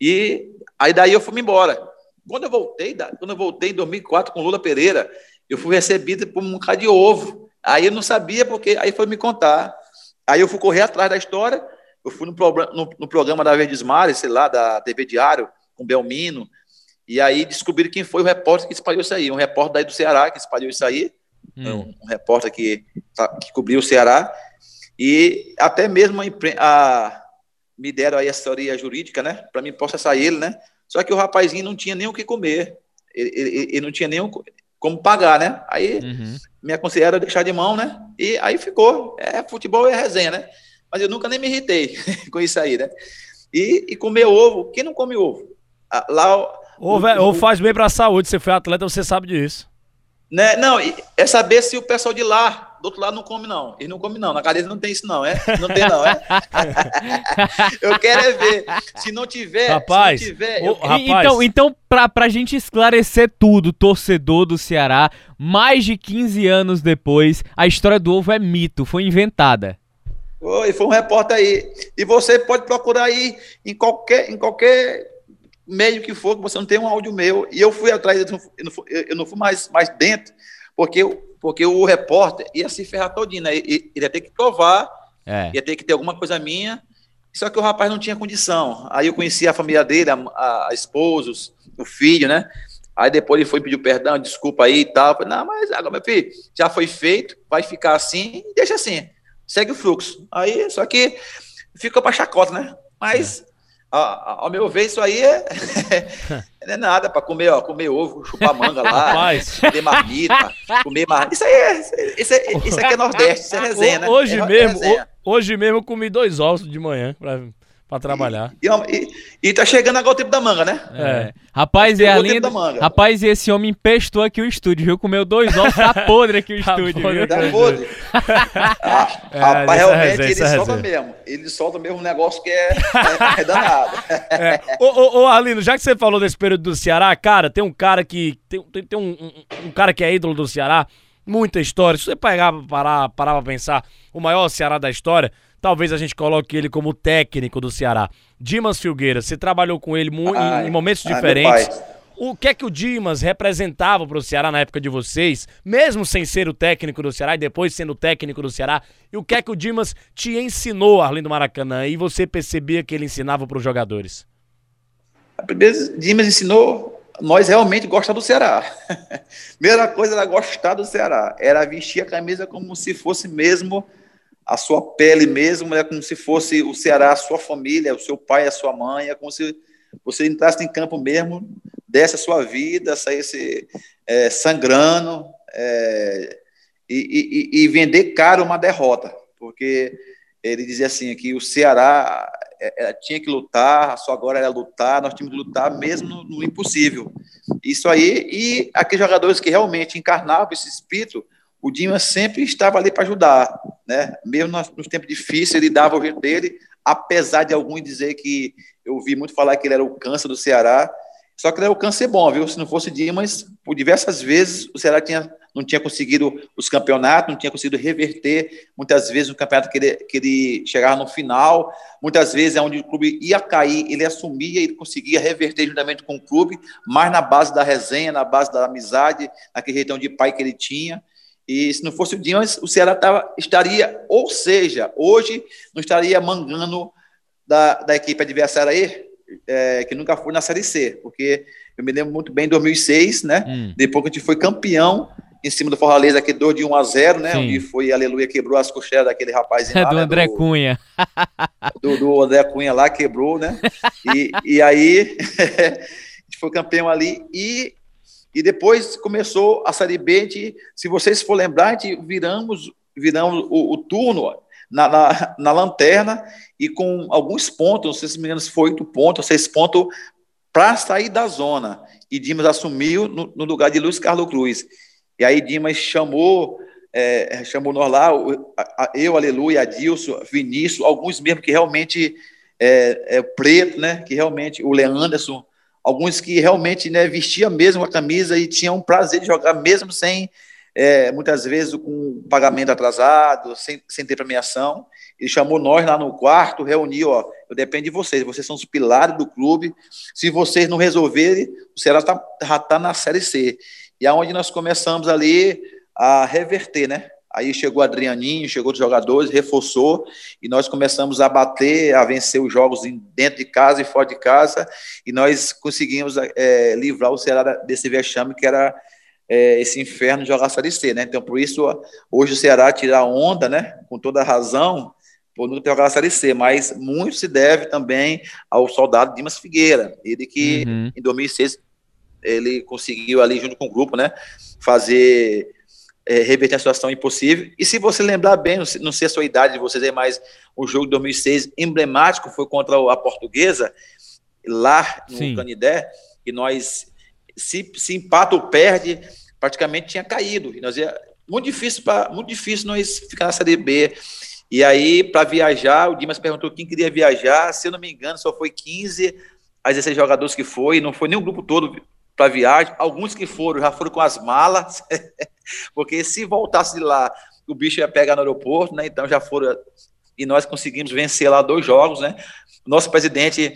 E aí daí eu fui embora. Quando eu voltei, quando eu voltei em 2004 com Lula Pereira, eu fui recebido por um cara de ovo. Aí eu não sabia porque aí foi me contar. Aí eu fui correr atrás da história, eu fui no, no, no programa da Verdes Mares, sei lá, da TV Diário, com Belmino, e aí descobriram quem foi o repórter que espalhou isso aí, um repórter daí do Ceará que espalhou isso aí, hum. um, repórter que, tá, que cobriu o Ceará, e até mesmo a, a me deram aí a teoria jurídica, né, para mim processar ele, né, só que o rapazinho não tinha nem o que comer, ele, ele, ele não tinha nem o, como pagar, né? Aí uhum. me aconselharam a deixar de mão, né? E aí ficou. É, futebol é resenha, né? Mas eu nunca nem me irritei com isso aí, né? E, e comer ovo, quem não come ovo? Lá. Ovo, é, o, ovo faz bem para a saúde. Você foi atleta, você sabe disso. Né? Não, é saber se o pessoal de lá do outro lado não come, não. Ele não come, não. Na cadeia não tem isso, não, é? Não tem, não, é? eu quero é ver. Se não tiver. Rapaz, se tiver. eu... rapaz. Então, então pra, pra gente esclarecer tudo, torcedor do Ceará, mais de 15 anos depois, a história do ovo é mito, foi inventada. Foi, foi um repórter aí. E você pode procurar aí em qualquer, em qualquer meio que for, que você não tem um áudio meu. E eu fui atrás, eu não, fui, eu não fui mais, mais dentro, porque porque o repórter ia se ferrar todinho, né? Ele ia ter que provar, é. ia ter que ter alguma coisa minha. Só que o rapaz não tinha condição. Aí eu conheci a família dele, a, a, a esposa, o filho, né? Aí depois ele foi pedir perdão, desculpa aí e tal. Eu falei, não, mas agora, meu filho, já foi feito, vai ficar assim, deixa assim, segue o fluxo. Aí, só que ficou para chacota, né? Mas é ao meu ver, isso aí é, não é nada para comer, ó, comer ovo, chupar manga lá, comer marmita, comer marmita. Isso aí é, isso, é, isso aqui é Nordeste, isso é resenha, né? Hoje é, mesmo, resenha. hoje mesmo eu comi dois ovos de manhã para Pra trabalhar. E, e, e tá chegando agora o tempo da manga, né? É. Rapaz, e o além. tempo da manga. Rapaz, e esse homem empestou aqui o estúdio, viu? Comeu dois ovos, tá podre aqui o Tá estúdio, podre. viu? Tá podre. Ah, É, rapaz, realmente resenha, ele solta resenha. mesmo. Ele solta mesmo um negócio que é, é, é danado. É. Ô, ô, ô, Arlindo, já que você falou desse período do Ceará, cara, tem um cara que. Tem, tem, tem um, um- um cara que é ídolo do Ceará, muita história. Se você pegar, parar, parar pra pensar, o maior Ceará da história, talvez a gente coloque ele como técnico do Ceará. Dimas Filgueira, você trabalhou com ele Ai, em momentos ai, diferentes. O que é que o Dimas representava pro Ceará na época de vocês, mesmo sem ser o técnico do Ceará e depois sendo o técnico do Ceará? E o que é que o Dimas te ensinou, Arlindo Maracanã, e você percebia que ele ensinava pros jogadores? A primeira Dimas ensinou nós realmente gostar do Ceará. Primeira coisa era gostar do Ceará. Era vestir a camisa como se fosse mesmo a sua pele mesmo, é como se fosse o Ceará, a sua família, o seu pai, a sua mãe, é como se você entrasse em campo mesmo, desse a sua vida, saísse é, sangrando é, e, e- e vender caro uma derrota, porque ele dizia assim que o Ceará é, é, tinha que lutar, só agora era lutar, nós tínhamos que lutar mesmo no, no impossível. Isso aí, e aqueles jogadores que realmente encarnavam esse espírito, o Dimas sempre estava ali para ajudar, né? Mesmo nos, tempos difíceis, ele dava o jeito dele, apesar de alguns dizer que eu ouvi muito falar que ele era o câncer do Ceará, só que ele era o câncer bom, viu? Se não fosse Dimas, por diversas vezes o Ceará tinha, não tinha conseguido os campeonatos, não tinha conseguido reverter, muitas vezes no campeonato que ele, que ele chegava no final, muitas vezes é onde o clube ia cair, ele assumia e conseguia reverter juntamente com o clube, mas na base da resenha, na base da amizade, naquele jeitão de pai que ele tinha. E se não fosse o Dimas, o Ceará tava, estaria, ou seja, hoje não estaria mangando da, da equipe adversária aí, é, que nunca foi na Série C, porque eu me lembro muito bem em 2006, né? Hum. Depois que a gente foi campeão em cima do Fortaleza, aquele 2 de 1 a 0, né? Sim. Onde foi, aleluia, quebrou as costelas daquele rapaz É lá, do né, André Cunha. do, do André Cunha lá, quebrou, né? E, e aí a gente foi campeão ali e, e depois começou a Série B, gente, se vocês for lembrar, viramos, viramos o, o turno na, na, na lanterna e com alguns pontos, não sei se me engano, se foi oito pontos, seis pontos para sair da zona. E Dimas assumiu no, no lugar de Luiz Carlos Cruz. E aí Dimas chamou, é, chamou nós lá, eu, Aleluia, Adilson, Vinícius, alguns mesmo que realmente é, é preto, né? Que realmente, o Leanderson, alguns que realmente né, vestia mesmo a camisa e tinham prazer de jogar mesmo sem, é, muitas vezes, com pagamento atrasado, sem, sem ter premiação. Ele chamou nós lá no quarto, reuniu, ó, eu dependo de vocês, vocês são os pilares do clube. Se vocês não resolverem, o Ceará tá, está na Série C. E aonde nós começamos ali a reverter, né? Aí chegou o Adrianinho, chegou os jogadores, reforçou, e nós começamos a bater, a vencer os jogos dentro de casa e fora de casa, e nós conseguimos é, livrar o Ceará desse vexame que era é, esse inferno de jogar a Série C, né? Então, por isso, hoje o Ceará tira a onda, né? Com toda a razão, por nunca ter jogado a Série C, mas muito se deve também ao soldado Dimas Figueira, ele que Uhum. em 2006 ele conseguiu ali junto com o grupo, né, fazer é, reverter a situação impossível. E se você lembrar bem, não sei, a sua idade de vocês aí, mas o jogo de 2006 emblemático foi contra a Portuguesa lá no Sim. Canidé e nós se, se empata ou perde, praticamente tinha caído. E nós ia muito difícil para muito difícil nós ficar na série B. E aí para viajar, o Dimas perguntou quem queria viajar, se eu não me engano, só foi 15 a 16 jogadores que foi, não foi nem o grupo todo para viagem. Alguns que foram já foram com as malas, porque se voltasse de lá, o bicho ia pegar no aeroporto, né? Então já foram e nós conseguimos vencer lá dois jogos, né? Nosso presidente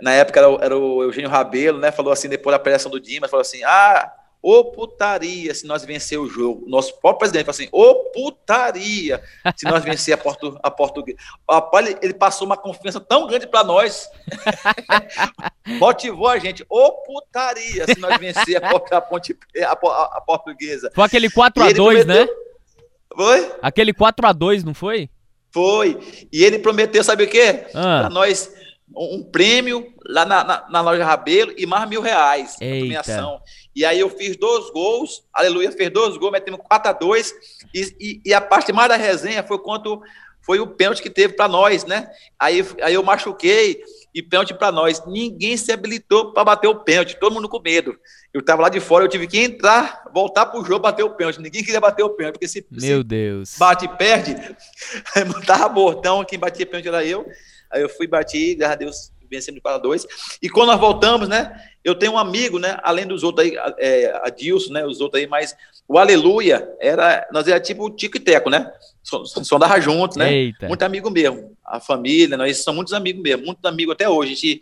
na época era o, Eugênio Rabelo, né? Falou assim depois da pressão do Dimas, falou assim: "Ah, ô putaria se nós vencer o jogo". Nosso próprio presidente falou assim: "Ô putaria se nós vencer a, portu, a portuguesa". Rapaz, ele, passou uma confiança tão grande para nós. Motivou a gente, ô putaria se nós vencer a, Port- a, ponte, a, a- portuguesa. Foi aquele E 4x2, ele né? Foi? Aquele 4x2, não foi? Foi. E ele prometeu, sabe o quê? Ah. Para nós um, prêmio lá na, na, na, loja Rabelo e mais mil reais Eita. premiação. E aí eu fiz dois gols, aleluia, fez dois gols, metemos 4 a 2 e, e, e, a parte mais da resenha foi quanto foi o pênalti que teve para nós, né? Aí, aí eu machuquei e pênalti para nós. Ninguém se habilitou para bater o pênalti, todo mundo com medo. Eu estava lá de fora, eu tive que entrar, voltar pro jogo, bater o pênalti. Ninguém queria bater o pênalti, porque se, Meu se Deus. bate e perde, tava bordão, quem batia pênalti era eu. Aí eu fui, bati, graças a Deus, vencemos para dois. E quando nós voltamos, né? Eu tenho um amigo, né? Além dos outros aí, é, a Dilson, né? Os outros aí, mas o Aleluia era, nós era tipo o Tico e Teco, né? Andava junto, né? Eita. Muito amigo mesmo. A família, nós somos muitos amigos mesmo, muitos amigos até hoje. A gente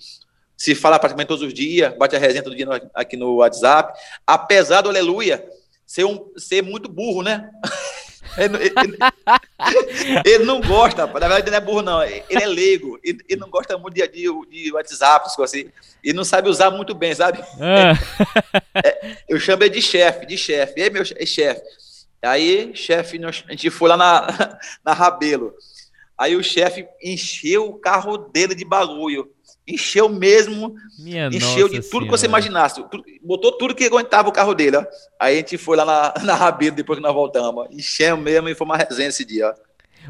se fala praticamente todos os dias, bate a resenha todo dia aqui no WhatsApp. Apesar do Aleluia ser, um, ser muito burro, né? Ele, ele, ele, não gosta, na verdade ele não é burro, não. Ele é leigo. Ele, ele não gosta muito de, de, de WhatsApp, assim. E não sabe usar muito bem, sabe? Ah. É, eu chamo ele de chefe, de chefe. Ei, meu é chefe. Aí, chefe, a gente foi lá na, na Rabelo. Aí o chefe encheu o carro dele de bagulho. Encheu mesmo, Minha encheu de tudo senhora. que você imaginasse. Botou tudo que aguentava o carro dele. Ó. Aí a gente foi lá na, na Rabelo depois que nós voltamos. Encheu mesmo e foi uma resenha esse dia. Ó.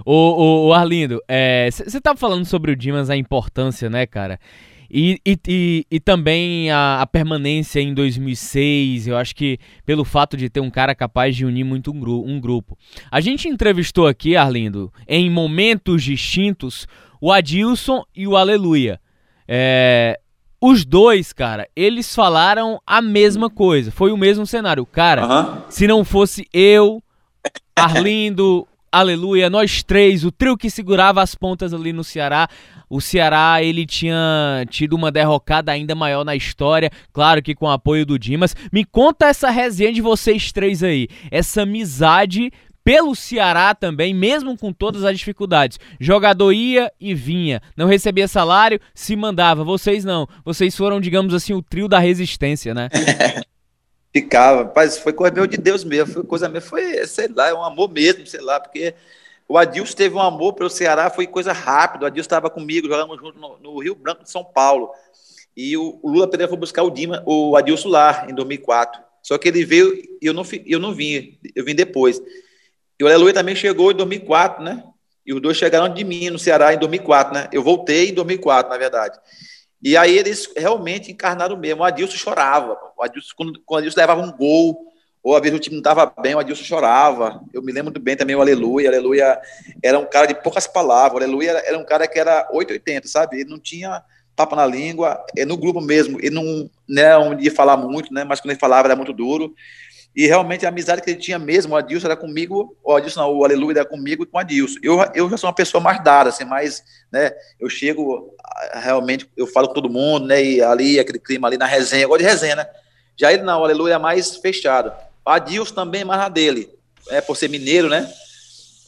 Ô, ô, ô Arlindo, você é, tava falando sobre o Dimas, a importância, né, cara? E, e, e, e, também a, a, permanência em 2006, eu acho que pelo fato de ter um cara capaz de unir muito um, gru um grupo. A gente entrevistou aqui, Arlindo, em momentos distintos, o Adilson e o Aleluia. É, os dois, cara, eles falaram a mesma coisa. Foi o mesmo cenário. Cara, uhum. se não fosse eu, Arlindo, Aleluia, nós três, o trio que segurava as pontas ali no Ceará, o Ceará ele tinha tido uma derrocada ainda maior na história, claro que com o apoio do Dimas. Me conta essa resenha de vocês três aí, essa amizade pelo Ceará também, mesmo com todas as dificuldades. Jogador ia e vinha, não recebia salário, se mandava. Vocês não. Vocês foram, digamos assim, o trio da resistência, né? Ficava, mas foi coisa de Deus mesmo, foi coisa mesmo, foi, sei lá, é um amor mesmo, sei lá, porque o Adilson teve um amor pelo Ceará, foi coisa rápida. O Adilson estava comigo, jogamos junto no, no, Rio Branco de São Paulo. E o, o Lula Pereira foi buscar o, Dima, o Adilson lá, em 2004. Só que ele veio e eu não, eu não vim, eu vim depois. E o Aleluia também chegou em 2004, né? E os dois chegaram de mim no Ceará em 2004, né? Eu voltei em 2004, na verdade. E aí eles realmente encarnaram mesmo. O Adilson chorava. O Adilson, quando, quando o Adilson levava um gol, ou às vezes o time não estava bem, o Adilson chorava. Eu me lembro muito bem também o Aleluia. O Aleluia era um cara de poucas palavras. O Aleluia era, um cara que era 880, sabe? Ele não tinha tapa na língua, é no grupo mesmo. Ele não, não um de falar muito, né? Mas quando ele falava era muito duro. E realmente a amizade que ele tinha mesmo, o Adilson era comigo, o Adilson não, o Aleluia era comigo e com o Adilson. Eu, eu já sou uma pessoa mais dada, assim, mais, né, eu chego, realmente, eu falo com todo mundo, né, e ali, aquele clima ali na resenha, eu gosto de resenha, né. Já ele não, o Aleluia é mais fechado. Adilson também mais na dele, é, por ser mineiro, né?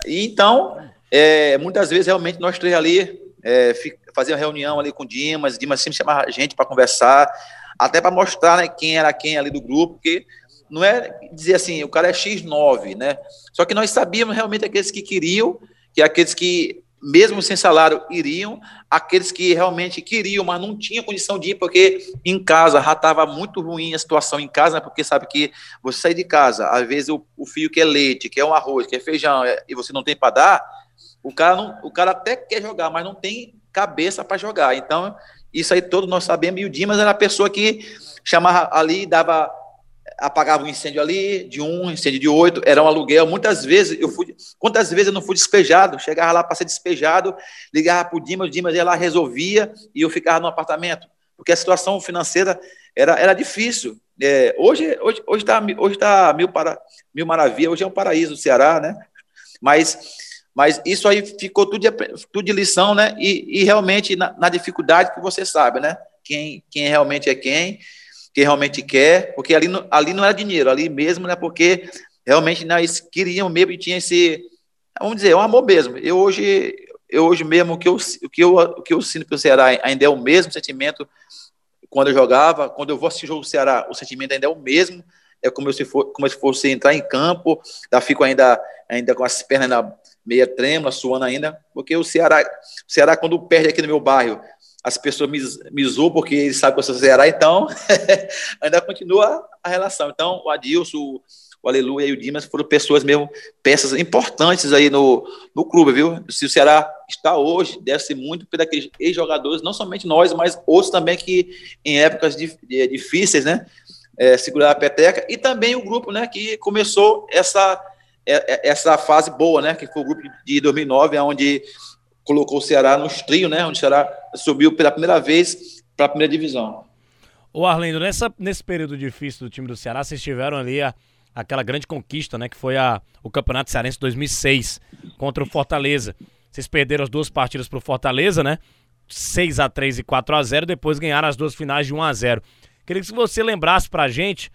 E então, é, muitas vezes, realmente, nós três ali é, fazíamos reunião ali com o Dimas, o Dimas sempre chamava a gente para conversar, até para mostrar né, quem era quem ali do grupo, porque não é dizer assim, o cara é X9, né? Só que nós sabíamos realmente aqueles que queriam, que aqueles que mesmo sem salário, iriam. Aqueles que realmente queriam, mas não tinham condição de ir, porque em casa já estava muito ruim a situação em casa, né? porque sabe que você sai de casa, às vezes o, o filho quer leite, quer um arroz, quer feijão, é, e você não tem para dar, o cara, não, o cara até quer jogar, mas não tem cabeça para jogar. Então, isso aí todos nós sabemos. E o Dimas era a pessoa que chamava ali, dava apagava um incêndio ali, de um, incêndio de oito, era um aluguel. Muitas vezes eu fui. Quantas vezes eu não fui despejado? Chegava lá para ser despejado, ligava para o Dimas, o Dimas ia lá, resolvia e eu ficava no apartamento. Porque a situação financeira era, era difícil. É, hoje está hoje, hoje tá, hoje tá mil, para, mil maravilha, hoje é um paraíso o Ceará, né? Mas, mas isso aí ficou tudo de, tudo de lição, né? E, e realmente na, na dificuldade que você sabe, né? Quem, quem realmente é quem que realmente quer, porque ali, ali não era dinheiro, ali mesmo, né? Porque realmente nós queríamos mesmo e tinha esse, vamos dizer, um amor mesmo. Eu hoje, eu hoje mesmo, o que eu, o que eu, o que eu sinto pelo Ceará ainda é o mesmo sentimento quando eu jogava, quando eu vou assistir o jogo do Ceará, o sentimento ainda é o mesmo, é como se, for, como se fosse entrar em campo, da fico ainda, ainda com as pernas ainda meia trêmula, suando ainda, porque o Ceará, o Ceará quando perde aqui no meu bairro, as pessoas me, me zoam porque eles sabem que eu sou Ceará, então ainda continua a relação. Então, o Adilson, o, o Aleluia e o Dimas foram pessoas mesmo, peças importantes aí no, no clube, viu? Se o Ceará está hoje, deve ser muito por aqueles ex-jogadores, não somente nós, mas outros também que em épocas difíceis, né? É, segurar a peteca, e também o grupo, né, que começou essa, é, é, essa fase boa, né, que foi o grupo de 2009, onde colocou o Ceará nos trio, né? Onde o Ceará subiu pela primeira vez para a primeira divisão. O Arlindo, nessa, nesse período difícil do time do Ceará, vocês tiveram ali a, aquela grande conquista, né? Que foi a, o Campeonato Cearense 2006 contra o Fortaleza. Vocês perderam as duas partidas para o Fortaleza, né? 6 a 3 e 4 a 0 depois ganharam as duas finais de 1 a 0 Queria que você lembrasse pra gente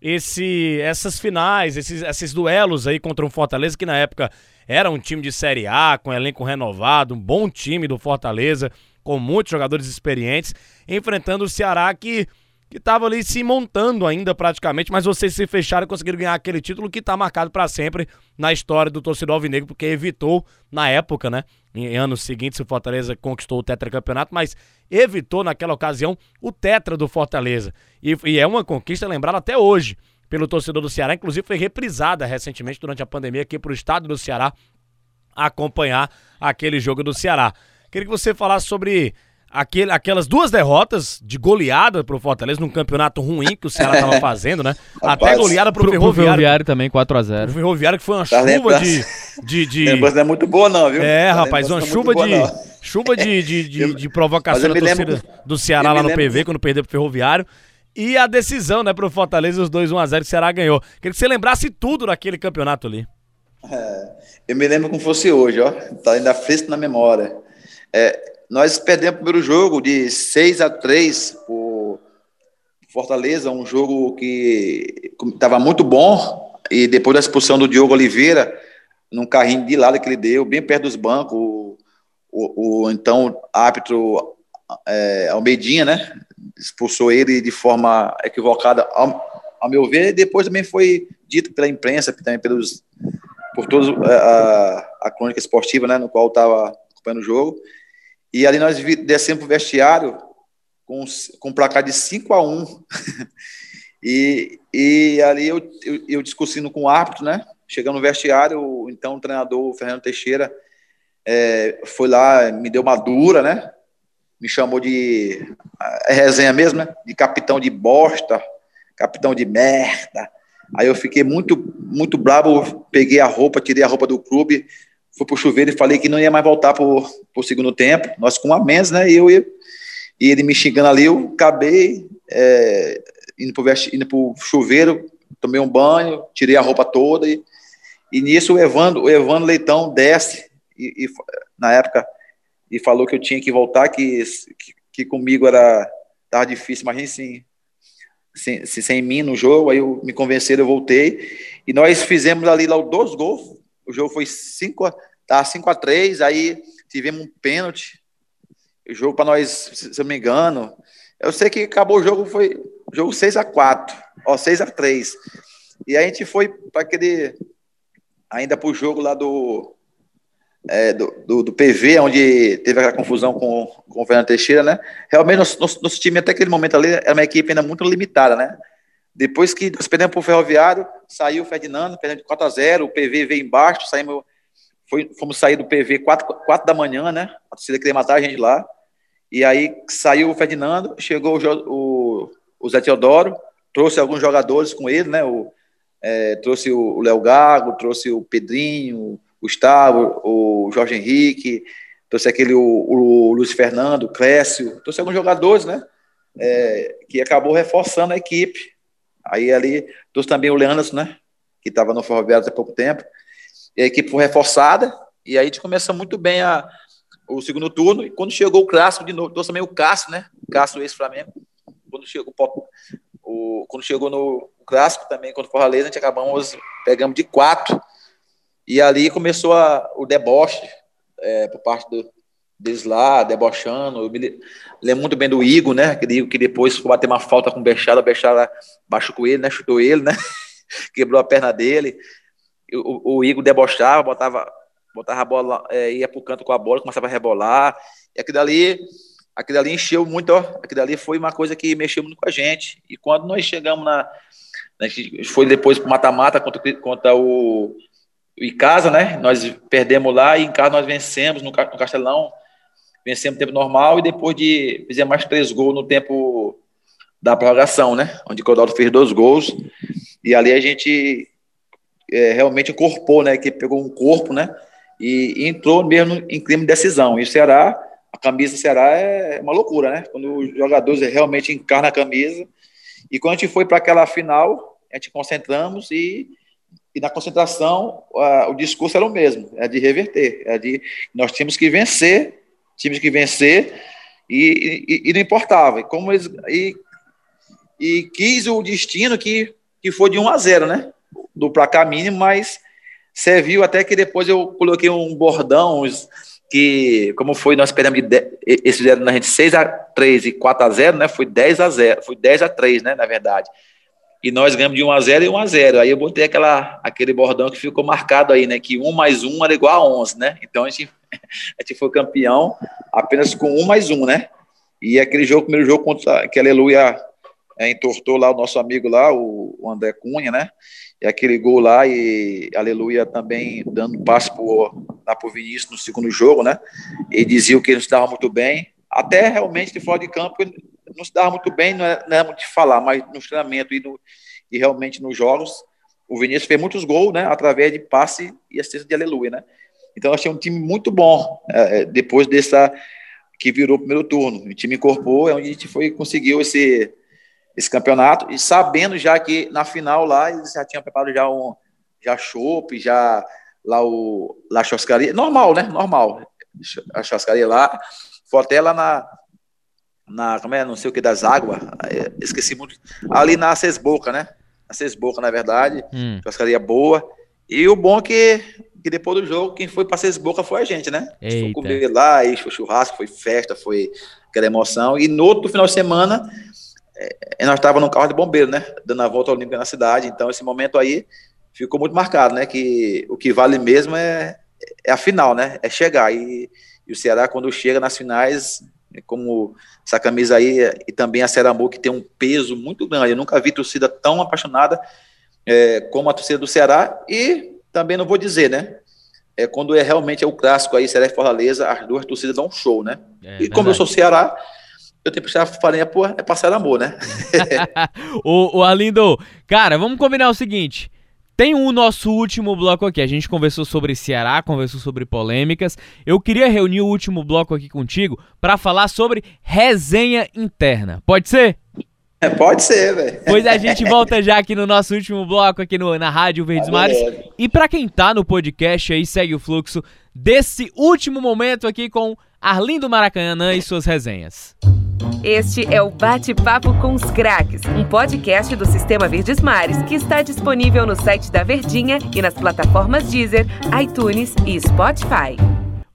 esse, essas finais, esses, esses duelos aí contra o Fortaleza, que na época era um time de Série A, com elenco renovado, um bom time do Fortaleza, com muitos jogadores experientes, enfrentando o Ceará que que estava ali se montando ainda praticamente, mas vocês se fecharam e conseguiram ganhar aquele título que está marcado para sempre na história do torcedor alvinegro, porque evitou na época, né, em anos seguintes o Fortaleza conquistou o tetracampeonato, mas evitou naquela ocasião o tetra do Fortaleza. E, e é uma conquista lembrada até hoje pelo torcedor do Ceará, inclusive foi reprisada recentemente durante a pandemia aqui para o estado do Ceará acompanhar aquele jogo do Ceará. Queria que você falasse sobre aquele, aquelas duas derrotas de goleada pro Fortaleza num campeonato ruim que o Ceará tava fazendo, né? Até goleada pro, pro Ferroviário. Ferroviário também, 4x0. O Ferroviário que foi uma tá chuva de. de, de... não é muito boa, não, viu? É, rapaz, uma chuva de. Chuva de, de, de, de provocação da torcida lembro, do Ceará lá no PV, quando perdeu pro Ferroviário. E a decisão, né, pro Fortaleza, os dois 1x0 que o Ceará ganhou. Queria que você lembrasse tudo daquele campeonato ali. É, eu me lembro como fosse hoje, ó. Tá ainda fresco na memória. É, nós perdemos o primeiro jogo de 6 a 3 por Fortaleza, um jogo que estava muito bom. E depois da expulsão do Diogo Oliveira, num carrinho de lado que ele deu, bem perto dos bancos, o, o, o então árbitro é, Almeidinha, né? Expulsou ele de forma equivocada, ao, ao meu ver. Depois também foi dito pela imprensa, também pelos, por toda é, a, a crônica esportiva, né? No qual estava acompanhando o jogo. E ali nós descemos para o vestiário com, com um placar de 5 a 1 e, e ali eu, eu, eu, discutindo com o árbitro, né? Chegando no vestiário, então o treinador, Fernando Teixeira, é, foi lá, me deu uma dura, né? Me chamou de. É resenha mesmo, né? De capitão de bosta, capitão de merda. Aí eu fiquei muito, muito bravo, peguei a roupa, tirei a roupa do clube, fui pro chuveiro e falei que não ia mais voltar pro, pro segundo tempo, nós com a menos, né, e eu e ele me xingando ali, eu acabei é, indo, pro indo pro chuveiro, tomei um banho, tirei a roupa toda, e, e nisso o Evandro, o Evandro Leitão desce, e, e, na época, e falou que eu tinha que voltar, que, que, que comigo era, tava difícil, mas sim, sem, sem mim no jogo, aí eu, me convenceram, eu voltei, e nós fizemos ali lá dois gols, o jogo foi 5 tá 5 a 3 aí tivemos um pênalti. O jogo para nós, se eu não me engano, eu sei que acabou o jogo foi jogo 6 a 4, ó, 6 a 3. E a gente foi para aquele ainda para o jogo lá do, é, do, do, do, PV, onde teve aquela confusão com, com o Fernando Teixeira, né? Realmente, nosso, nosso, nosso, time, até aquele momento ali, era uma equipe ainda muito limitada, né? Depois que nós perdemos para o Ferroviário, saiu o Ferdinando, perdendo de 4 a 0 o PV veio embaixo, saímos, foi, fomos sair do PV 4, 4 da manhã, né? A torcida queria matar a gente lá. E aí saiu o Ferdinando, chegou o, o, o Zé Teodoro, trouxe alguns jogadores com ele, né? O, é, trouxe o Léo Gago, trouxe o Pedrinho, Gustavo, o Jorge Henrique, trouxe aquele o, o Luiz Fernando, o Clécio, trouxe alguns jogadores, né? É, que acabou reforçando a equipe. Aí ali trouxe também o Leandro, né? Que estava no Ferroviário há pouco tempo. E a equipe foi reforçada. E aí a gente começou muito bem a, o segundo turno. E quando chegou o clássico de novo, trouxe também o Cássio, né? Cássio ex-Flamengo. Quando chegou o, quando chegou no clássico também contra o Fortaleza, a gente acabamos, pegamos de quatro. E ali começou a, o deboche é, por parte do, deles lá, debochando. Eu me lembro muito bem do Igor, né? Que depois foi bater uma falta com o Bechara, o Bechara machucou ele, né? Chutou ele, né? Quebrou a perna dele. O, o Igor debochava, botava, botava a bola, é, ia pro canto com a bola, começava a rebolar. E aquilo ali aquilo ali encheu muito, ó, aquilo ali foi uma coisa que mexeu muito com a gente. E quando nós chegamos na. A gente foi depois para o mata-mata contra, contra o, o Icasa, né? Nós perdemos lá e em casa nós vencemos no, Castelão. Vencemos no tempo normal e depois de. Fizemos mais três gols no tempo da prorrogação, né? Onde o Codaldo fez dois gols. E ali a gente é, realmente incorporou, né? Que pegou um corpo, né? E, e entrou mesmo em clima de decisão. E o Ceará, a camisa do Ceará é uma loucura, né? Quando os jogadores realmente encarnam a camisa. E quando a gente foi para aquela final, a gente concentramos e, e na concentração a, o discurso era o mesmo, é de reverter, é de nós tínhamos que vencer, tínhamos que vencer e, e, e não importava. E como eles, e e quis o destino que, que foi de 1 a 0, né? Do placar mínimo, mas serviu até que depois eu coloquei um bordão que, como foi, nós esperamos esse zero na gente 6 a 3 e 4 a 0, né? Foi 10 a 0, foi 10 a 3, né, na verdade. E nós ganhamos de 1 a 0 e 1 a 0. Aí eu botei aquela, aquele bordão que ficou marcado aí, né? Que 1 mais 1 era igual a 11, né? Então a gente, a gente foi campeão apenas com 1 mais 1, né? E aquele jogo, primeiro jogo contra que Aleluia é, entortou lá o nosso amigo lá, o, o André Cunha, né? E aquele gol lá, e aleluia também dando passo por, lá pro Vinícius no segundo jogo, né? E dizia que ele dava muito bem. Até realmente de fora de campo não se dava muito bem, não era, não era muito de falar, mas no treinamento e, no, e realmente nos jogos, o Vinícius fez muitos gols, né? Através de passe e assistência de aleluia, né? Então, achei um time muito bom é, é, depois dessa que virou o primeiro turno. O time incorporou, é onde a gente foi conseguiu esse esse campeonato e sabendo já que na final lá eles já tinham preparado já um já chopp, já lá o lá choscaria, normal, né? Normal. A choscaria lá, foi até lá na na como é, não sei o que das águas, é, esqueci muito. Ali na Sesboca, né? Na Sesboca, na verdade, hum. choscaria boa. E o bom é que que depois do jogo, quem foi para Sesboca foi a gente, né? Foi comer lá, e foi churrasco, foi festa, foi aquela emoção. E no outro final de semana, é, nós estávamos no carro de bombeiro, né? Dando a volta olímpica na cidade. Então, esse momento aí ficou muito marcado, né? Que o que vale mesmo é, é a final, né? É chegar. E, e o Ceará, quando chega nas finais, como essa camisa aí, e também a Cerambu, que tem um peso muito grande. Eu nunca vi torcida tão apaixonada é, como a torcida do Ceará. E também não vou dizer, né? É, quando é realmente é o clássico aí, Ceará e Fortaleza, as duas torcidas dão um show, né? É, e como verdade. eu sou Ceará, eu tenho que puxar a farinha, pô, é passar amor, né? o, o Alindo, cara, vamos combinar o seguinte. Tem o nosso último bloco aqui. A gente conversou sobre Ceará, conversou sobre polêmicas. Eu queria reunir o último bloco aqui contigo para falar sobre resenha interna. Pode ser? É, pode ser, velho. Pois a gente volta já aqui no nosso último bloco aqui no, na Rádio Verdes Mares. E para quem tá no podcast aí, segue o fluxo desse último momento aqui com Arlindo Maracanã e suas resenhas. Este é o Bate-Papo com os Craques, um podcast do Sistema Verdes Mares que está disponível no site da Verdinha e nas plataformas Deezer, iTunes e Spotify.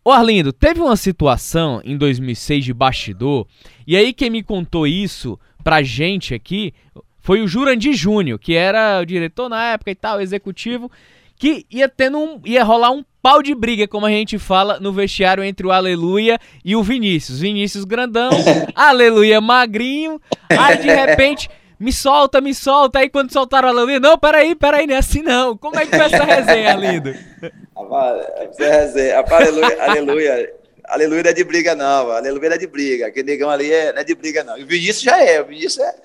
Ô Arlindo, teve uma situação em 2006 de bastidor, e aí quem me contou isso pra gente aqui foi o Jurandir Júnior, que era o diretor na época e tal, executivo, que ia tendo um, ia rolar um pau de briga, como a gente fala no vestiário entre o Aleluia e o Vinícius. Vinícius grandão, Aleluia magrinho. Aí de repente, me solta, me solta. Aí quando soltaram o Aleluia, não, peraí, peraí, não é assim não. Como é que foi essa resenha, lindo? Essa resenha, aleluia, aleluia. Aleluia não é de briga, não. Aleluia não é de briga. Aquele negão ali é, não é de briga, não. E o Vinícius já é. O Vinícius é,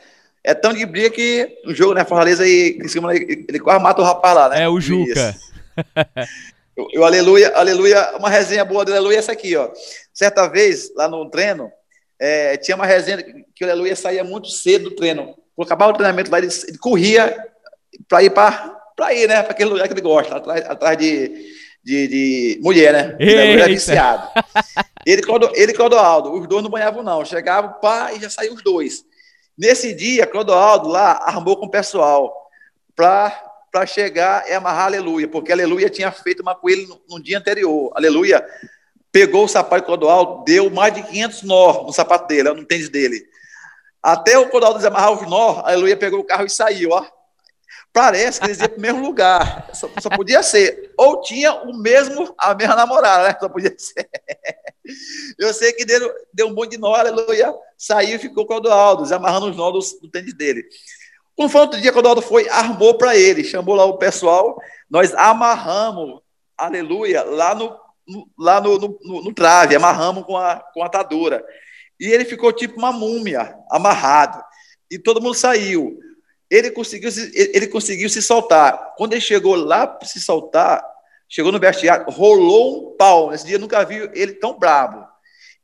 é tão de briga que o jogo, né? Fortaleza e ele, ele quase mata o rapaz lá, né? É o Juca. O, o aleluia, aleluia, uma resenha boa do aleluia é essa aqui, ó. Certa vez, lá no treino, é, tinha uma resenha que o aleluia saía muito cedo do treino. Por acabar o treinamento lá, ele, ele corria para ir para ir, né? Para aquele lugar que ele gosta, atrás, atrás de, de, de mulher, né? Ele é viciado. Ele, e Clodoaldo, os dois não banhavam, não. Chegava, pá, e já saiu os dois. Nesse dia, Clodoaldo lá armou com o pessoal para para chegar e amarrar aleluia, porque aleluia tinha feito uma com ele no, no dia anterior. Aleluia pegou o sapato de Clodoaldo, deu mais de 500 nó no sapato dele, no tênis dele. Até o Clodoaldo desamarrar os nó, aleluia pegou o carro e saiu, ó. Parece que eles iam para o mesmo lugar. Só, só, podia ser. Ou tinha o mesmo, a mesma namorada, né? Só podia ser. Eu sei que deu, deu um monte de nó, aleluia. Saiu e ficou com o Clodoaldo, amarrando os nós do tênis dele. Quando foi outro dia, o Clodoaldo foi, armou para ele, chamou lá o pessoal, nós amarramos, aleluia, lá no, no lá no, no, no, no, trave, amarramos com a, com a atadura. E ele ficou tipo uma múmia, amarrado. E todo mundo saiu. Ele conseguiu, ele conseguiu se soltar. Quando ele chegou lá para se soltar, chegou no vestiário, rolou um pau. Nesse dia eu nunca vi ele tão bravo.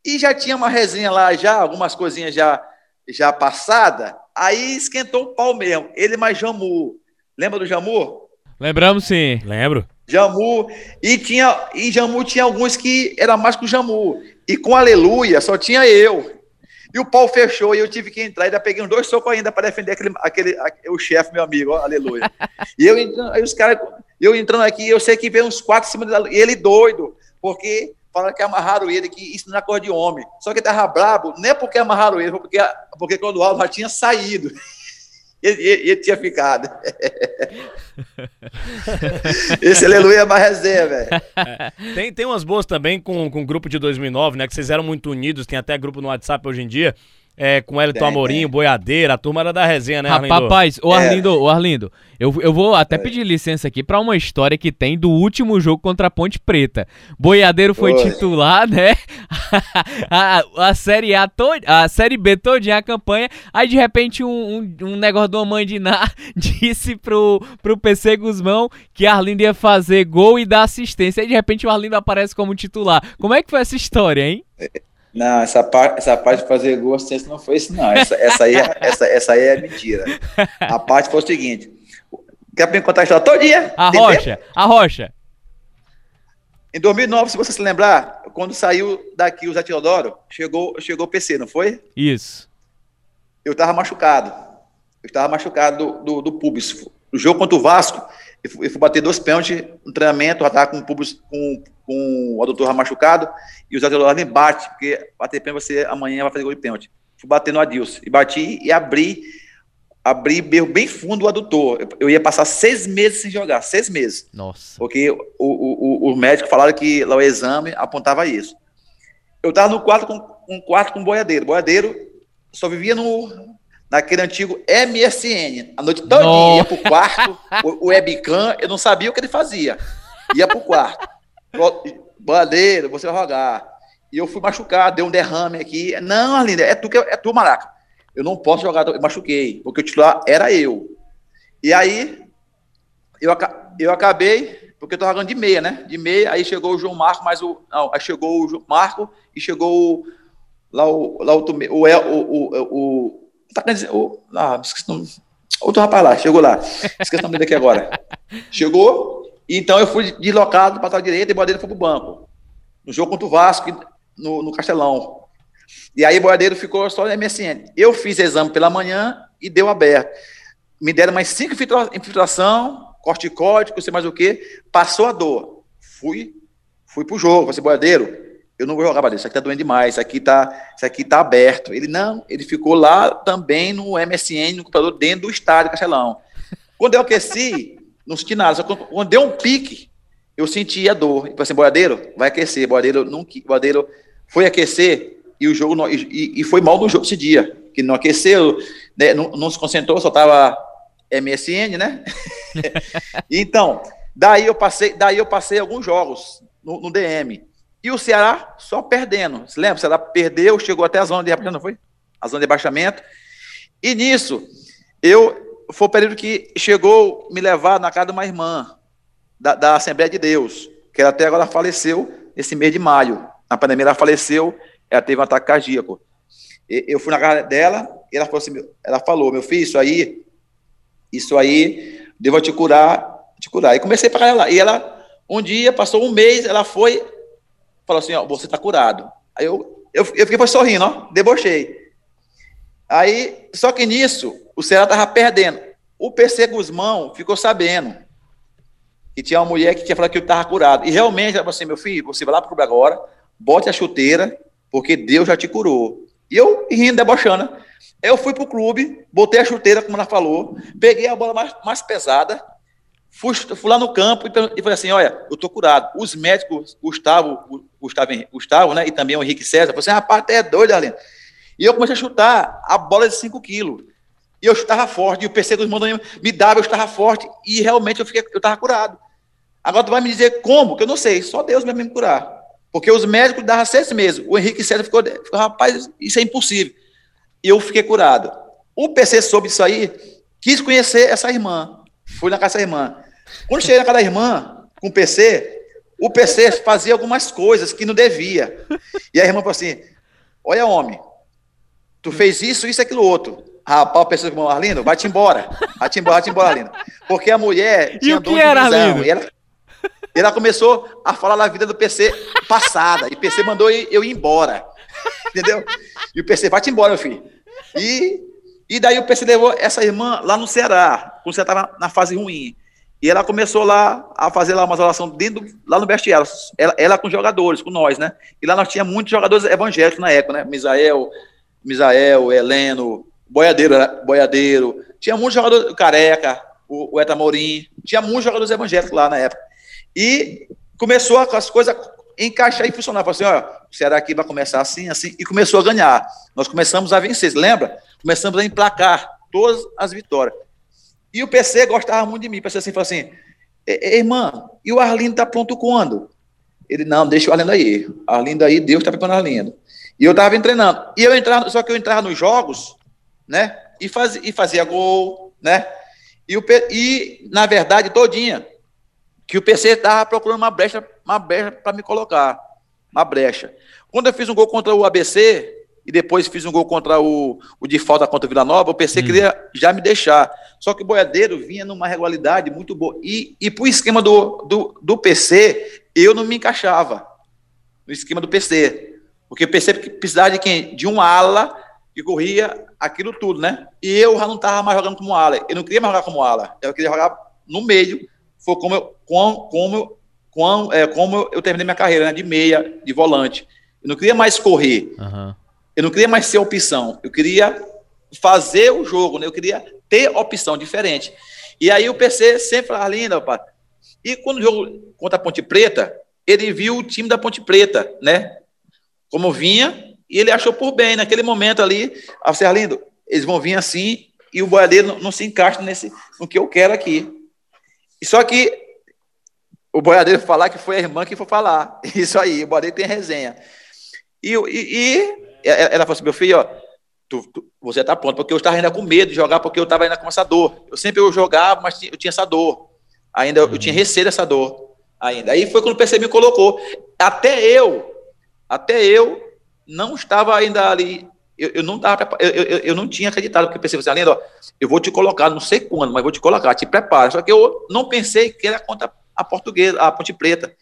E já tinha uma resenha lá, já, algumas coisinhas já, já passada. Aí esquentou o pau mesmo. Ele mais Jamu. Lembra do Jamu? Lembramos sim. Lembro. Jamu. E tinha e Jamu tinha alguns que era mais que o Jamu. E com Aleluia só tinha eu. E o pau fechou e eu tive que entrar. Ainda peguei uns dois socos ainda para defender aquele, aquele, aquele, o chefe, meu amigo, ó, aleluia. e eu entrando, aí os caras, eu entrando aqui, eu sei que veio uns quatro em cima dele, e ele doido, porque falaram que amarraram ele, que isso não é coisa de homem. Só que ele tava brabo, não é porque amarraram ele, porque, porque quando o Aldo já tinha saído. Ele, ele, ele, tinha ficado. Esse aleluia é mais resenha, velho. É. Tem, tem umas boas também com, com o grupo de 2009, né? Que vocês eram muito unidos, tem até grupo no WhatsApp hoje em dia é, com Elton Amorim, Boiadeira, a turma era da resenha, né, Arlindo? Rapaz, o Arlindo, é. o Arlindo, eu, eu vou até é. pedir licença aqui para uma história que tem do último jogo contra a Ponte Preta. Boiadeiro foi Oi. titular, né? a, a, Série A, to, a Série B todinha a campanha, aí de repente um, um, um negócio do mãe de Ná disse pro, pro PC Guzmão que Arlindo ia fazer gol e dar assistência, aí de repente o Arlindo aparece como titular. Como é que foi essa história, hein? Não, essa parte, essa parte de fazer gol assistência não foi isso, não. Essa, essa, aí, é, essa, essa aí é mentira. A parte foi o seguinte: quer me contar a história todo dia? A rocha, a rocha. Em 2009, se você se lembrar, quando saiu daqui o Zé Teodoro, chegou, chegou o PC, não foi? Isso. Eu estava machucado. Eu estava machucado do, do, do pubis. O jogo contra o Vasco, eu fui, bater dois pênaltis no treinamento, já estava com o pubis, com, com o adutor machucado, e o Zé Teodoro me bate, porque bater pênalti você amanhã vai fazer gol de pênalti. Fui bater no Adilson, e bati e abri, abri bem fundo o adutor. Eu, eu ia passar seis meses sem jogar, seis meses. Nossa. Porque o, o, o, o médico falaram que lá o exame apontava isso. Eu estava no quarto com um quarto com boiadeiro. Boiadeiro só vivia no, naquele antigo MSN. A noite toda ia pro quarto, o, o webcam, eu não sabia o que ele fazia. Ia pro quarto. Bandeira, você vai jogar. E eu fui machucado, deu um derrame aqui. Não, Arlinda, é tu, que, é tu, Maraca. Eu não posso jogar, eu machuquei, porque o titular era eu. E aí, eu, eu acabei, porque eu tô jogando de meia, né? De meia, aí chegou o João Marco, mas o. Não, aí chegou o João Marco e chegou o, lá o, lá o, o, o, o, o Tá. Oh, ah, esqueci o nome. Outro rapaz lá, chegou lá. Esqueci o nome dele aqui agora. Chegou, então eu fui deslocado para a direita e o Boadeiro foi para o banco. No jogo contra o Vasco, no, no Castelão. E aí o Boadeiro ficou só no MSN. Eu fiz exame pela manhã e deu aberto. Me deram mais cinco infiltração, corticóide, não sei mais o que. Passou a dor. Fui, fui pro jogo. Falei assim, Boadeiro, eu não vou jogar para isso aqui tá doendo demais, isso aqui tá, aqui tá aberto. Ele não, ele ficou lá também no MSN, no computador, dentro do estádio Castelão. Quando eu aqueci, não senti nada, só quando, quando deu um pique, eu senti a dor. E falei assim, boadeiro, vai aquecer. Boadeiro, não, boadeiro foi aquecer e o jogo não, e, e, foi mal no jogo esse dia, que não aqueceu, né, não, não se concentrou, só tava MSN, né? então, daí eu passei, daí eu passei alguns jogos no, no DM. E o Ceará só perdendo. Você lembra? O Ceará perdeu, chegou até a zona de rebaixamento, não foi? A zona de rebaixamento. E nisso, eu foi o período que chegou me levar na casa de uma irmã da, da Assembleia de Deus, que ela até agora faleceu esse mês de maio. Na pandemia ela faleceu, ela teve um ataque cardíaco. E, eu fui na casa dela, e ela falou assim, ela falou, meu filho, isso aí, isso aí, devo te curar, te curar. E comecei para ela. E ela, um dia, passou um mês, ela foi falou assim, ó, você está curado. Aí eu, eu, eu fiquei sorrindo, ó, debochei. Aí, só que nisso, o Ceará estava perdendo. O PC Guzmão ficou sabendo que tinha uma mulher que tinha falado que eu estava curado. E realmente, ela falou assim, meu filho, você vai lá para o clube agora, bote a chuteira, porque Deus já te curou. E eu rindo, debochando. Eu fui para o clube, botei a chuteira, como ela falou, peguei a bola mais, mais pesada, Fui, fui lá no campo e, e falei assim: olha, eu tô curado. Os médicos, Gustavo, Gustavo, Gustavo né, e também o Henrique César, falaram assim: rapaz, até é doido, Arlindo. E eu comecei a chutar a bola de 5 quilos. E eu chutava forte, e o PC dos irmãos me dava, eu chutava forte, e realmente eu fiquei, eu estava curado. Agora tu vai me dizer como, que eu não sei, só Deus mesmo me curar. Porque os médicos davam seis meses. O Henrique César ficou, ficou, rapaz, isso é impossível. Eu fiquei curado. O PC soube disso aí, quis conhecer essa irmã. Fui na casa dessa irmã. Quando cheguei na casa da irmã, com o PC, o PC fazia algumas coisas que não devia. E a irmã falou assim: Olha, homem, tu fez isso, isso, aquilo, outro. Rapaz, o PC falou: Arlindo, vai-te embora. Vai-te embora, vai-te embora, Arlindo. Porque a mulher tinha e o que era, Arlindo? E ela, e ela começou a falar da vida do PC passada. E o PC mandou eu ir embora. Entendeu? E o PC, vai-te embora, meu filho. E, e daí o PC levou essa irmã lá no Ceará, quando você estava na fase ruim. E ela começou lá a fazer lá uma oração dentro, lá no vestiário, ela, ela com jogadores, com nós, né? E lá nós tinha muitos jogadores evangélicos na época, né? Misael, Misael, Heleno, Boiadeiro, Boiadeiro, tinha muitos jogadores, Careca, o, o Etamorim, tinha muitos jogadores evangélicos lá na época. E começou as coisas encaixar e funcionar. Falei assim, ó, o Ceará aqui vai começar assim, assim, e começou a ganhar. Nós começamos a vencer, lembra? Começamos a emplacar todas as vitórias. E o PC gostava muito de mim. O PC assim, falou assim, irmã, e o Arlindo tá pronto quando? Ele, não, deixa o Arlindo aí. Arlindo aí, Deus tá preparando o Arlindo. E eu tava treinando. E eu entrava, só que eu entrava nos jogos, né? E, faz, e fazia gol, né? E, o, e, na verdade, todinha, que o PC tava procurando uma brecha, uma brecha para me colocar. Uma brecha. Quando eu fiz um gol contra o ABC, e depois fiz um gol contra o, o de falta contra o Vila Nova, o PC hum. queria já me deixar. Só que o Boiadeiro vinha numa regularidade muito boa. E, e pro esquema do, do, do PC, eu não me encaixava no esquema do PC. Porque o PC precisava de quem? De um ala que corria aquilo tudo, né? E eu já não estava mais jogando como ala. Eu não queria mais jogar como ala. Eu queria jogar no meio. Foi como eu, como, como, como, é, como eu terminei minha carreira, né? De meia, de volante. Eu não queria mais correr. Uhum. Eu não queria mais ser opção, eu queria fazer o jogo, né? eu queria ter opção diferente. E aí o PC sempre falava, linda, rapaz. E quando o jogo contra a Ponte Preta, ele viu o time da Ponte Preta, né? Como vinha, e ele achou por bem, naquele momento ali, a ser lindo, eles vão vir assim, e o boiadeiro não, não, se encaixa nesse, no que eu quero aqui. E só que o boiadeiro falar que foi a irmã que foi falar. Isso aí, o boiadeiro tem resenha. E, e, e ela falou assim, meu filho, ó, tu, tu, você está pronto, porque eu estava ainda com medo de jogar, porque eu estava ainda com essa dor. Eu sempre eu jogava, mas eu tinha essa dor. Ainda uhum. eu tinha receio dessa dor. Ainda. Aí foi quando o PC me colocou. Até eu, até eu não estava ainda ali. Eu, eu não tava, eu, eu, eu, não tinha acreditado, porque pensei assim, Além, ó, eu vou te colocar, não sei quando, mas vou te colocar, te prepara. Só que eu não pensei que era contra a portuguesa, a Ponte Preta.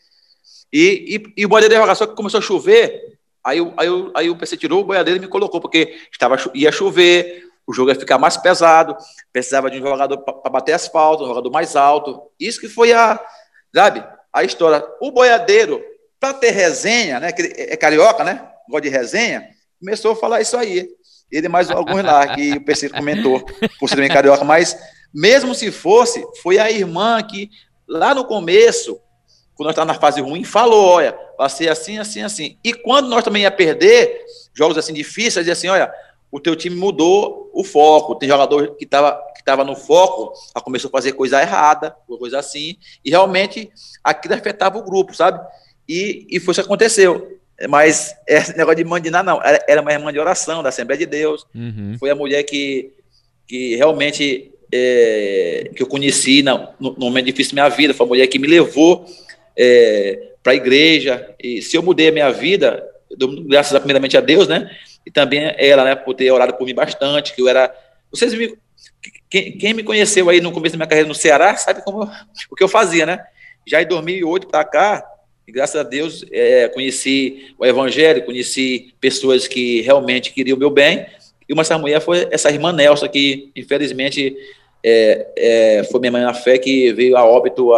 E, e, e o Bodeiro jogar, só que começou a chover, Aí, aí, aí o PC tirou o boiadeiro e me colocou, porque estava, ia chover, o jogo ia ficar mais pesado, precisava de um jogador para bater asfalto, um jogador mais alto. Isso que foi a, sabe, a história. O boiadeiro, para ter resenha, né, que é carioca, né, gosta de resenha, começou a falar isso aí. Ele mais alguns lá, que o PC comentou, por ser também carioca, mas mesmo se fosse, foi a irmã que, lá no começo, quando nós estávamos na fase ruim, falou, olha, vai ser assim, assim, assim. E quando nós também ia perder, jogos assim difíceis, dizia assim, olha, o teu time mudou o foco, tem jogador que estava que tava no foco, começou a fazer coisa errada, coisa assim, e realmente aquilo afetava o grupo, sabe? E, e foi isso que aconteceu. Mas esse negócio de mandinar, não, era, era uma irmã de oração da Assembleia de Deus, uhum. foi a mulher que, que realmente é, que eu conheci no, no momento difícil da minha vida, foi a mulher que me levou é, para a igreja. E se eu mudei a minha vida, dou graças a, primeiramente a Deus, né? E também ela, né, por ter orado por mim bastante, que eu era. Vocês me. Quem, me conheceu aí no começo da minha carreira no Ceará sabe como o que eu fazia, né? Já em 2008 para cá, e graças a Deus, é, conheci o Evangelho, conheci pessoas que realmente queriam o meu bem. E uma dessas mulheres foi essa irmã Nelson, que infelizmente é, é, foi minha mãe na fé, que veio a óbito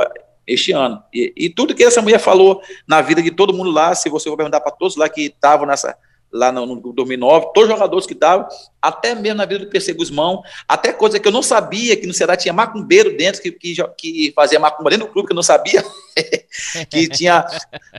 este ano. E, e, tudo que essa mulher falou na vida de todo mundo lá, se você for perguntar para todos lá que estavam nessa, lá no, no 2009, todos os jogadores que estavam, até mesmo na vida do PC Guzmão, até coisa que eu não sabia, que no Ceará tinha macumbeiro dentro, que, que, que fazia macumba dentro do clube, que eu não sabia, que tinha,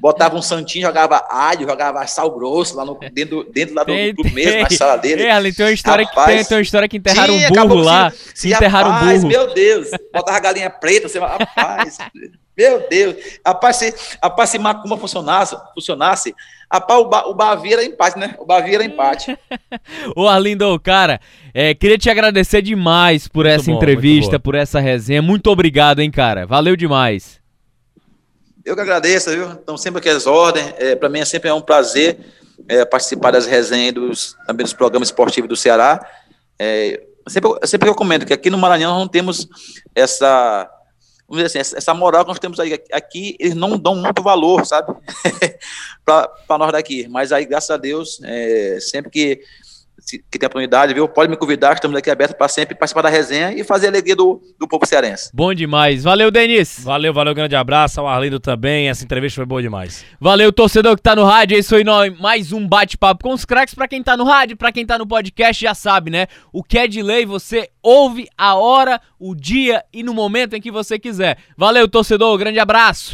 botava um santinho, jogava alho, jogava sal grosso lá no, dentro, dentro lá do, Tem, clube mesmo, tem. na sala dele. É, ali tem uma história que Rapaz, tem, tem uma história que enterraram Tinha, um burro lá. que se- enterraram um rapaz, burro. Meu Deus, botava galinha preta, você, rapaz, meu Deus. Rapaz, se, rapaz, se macumba funcionasse, funcionasse rapaz, o, ba, o Bavi era empate, né? O Bavi era empate. Ô Arlindo, cara, é, queria te agradecer demais por essa bom, muito entrevista, por essa resenha. Muito obrigado, hein, cara. Valeu demais. Eu que agradeço, viu? Então, sempre aqui as ordens. É, Para mim é sempre é um prazer é, participar das resenhas dos, também dos programas esportivos do Ceará. É, sempre, sempre eu comento que aqui no Maranhão nós não temos essa, vamos dizer assim, essa, moral que nós temos. Aqui eles não dão muito valor, sabe? Para nós daqui. Mas aí, graças a Deus, é, sempre que, que tem oportunidade, viu? Pode me convidar, estamos aqui abertos para sempre participar da resenha e fazer a alegria do, do povo cearense. Bom demais. Valeu, Denis. Valeu, valeu, grande abraço ao Arlindo também. Essa entrevista foi boa demais. Valeu, torcedor que tá no rádio. É isso aí, nós- mais um bate-papo com os craques. Pra quem tá no rádio, pra quem tá no podcast, já sabe, né? O que é de lei, você ouve a hora, o dia e no momento em que você quiser. Valeu, torcedor. Grande abraço.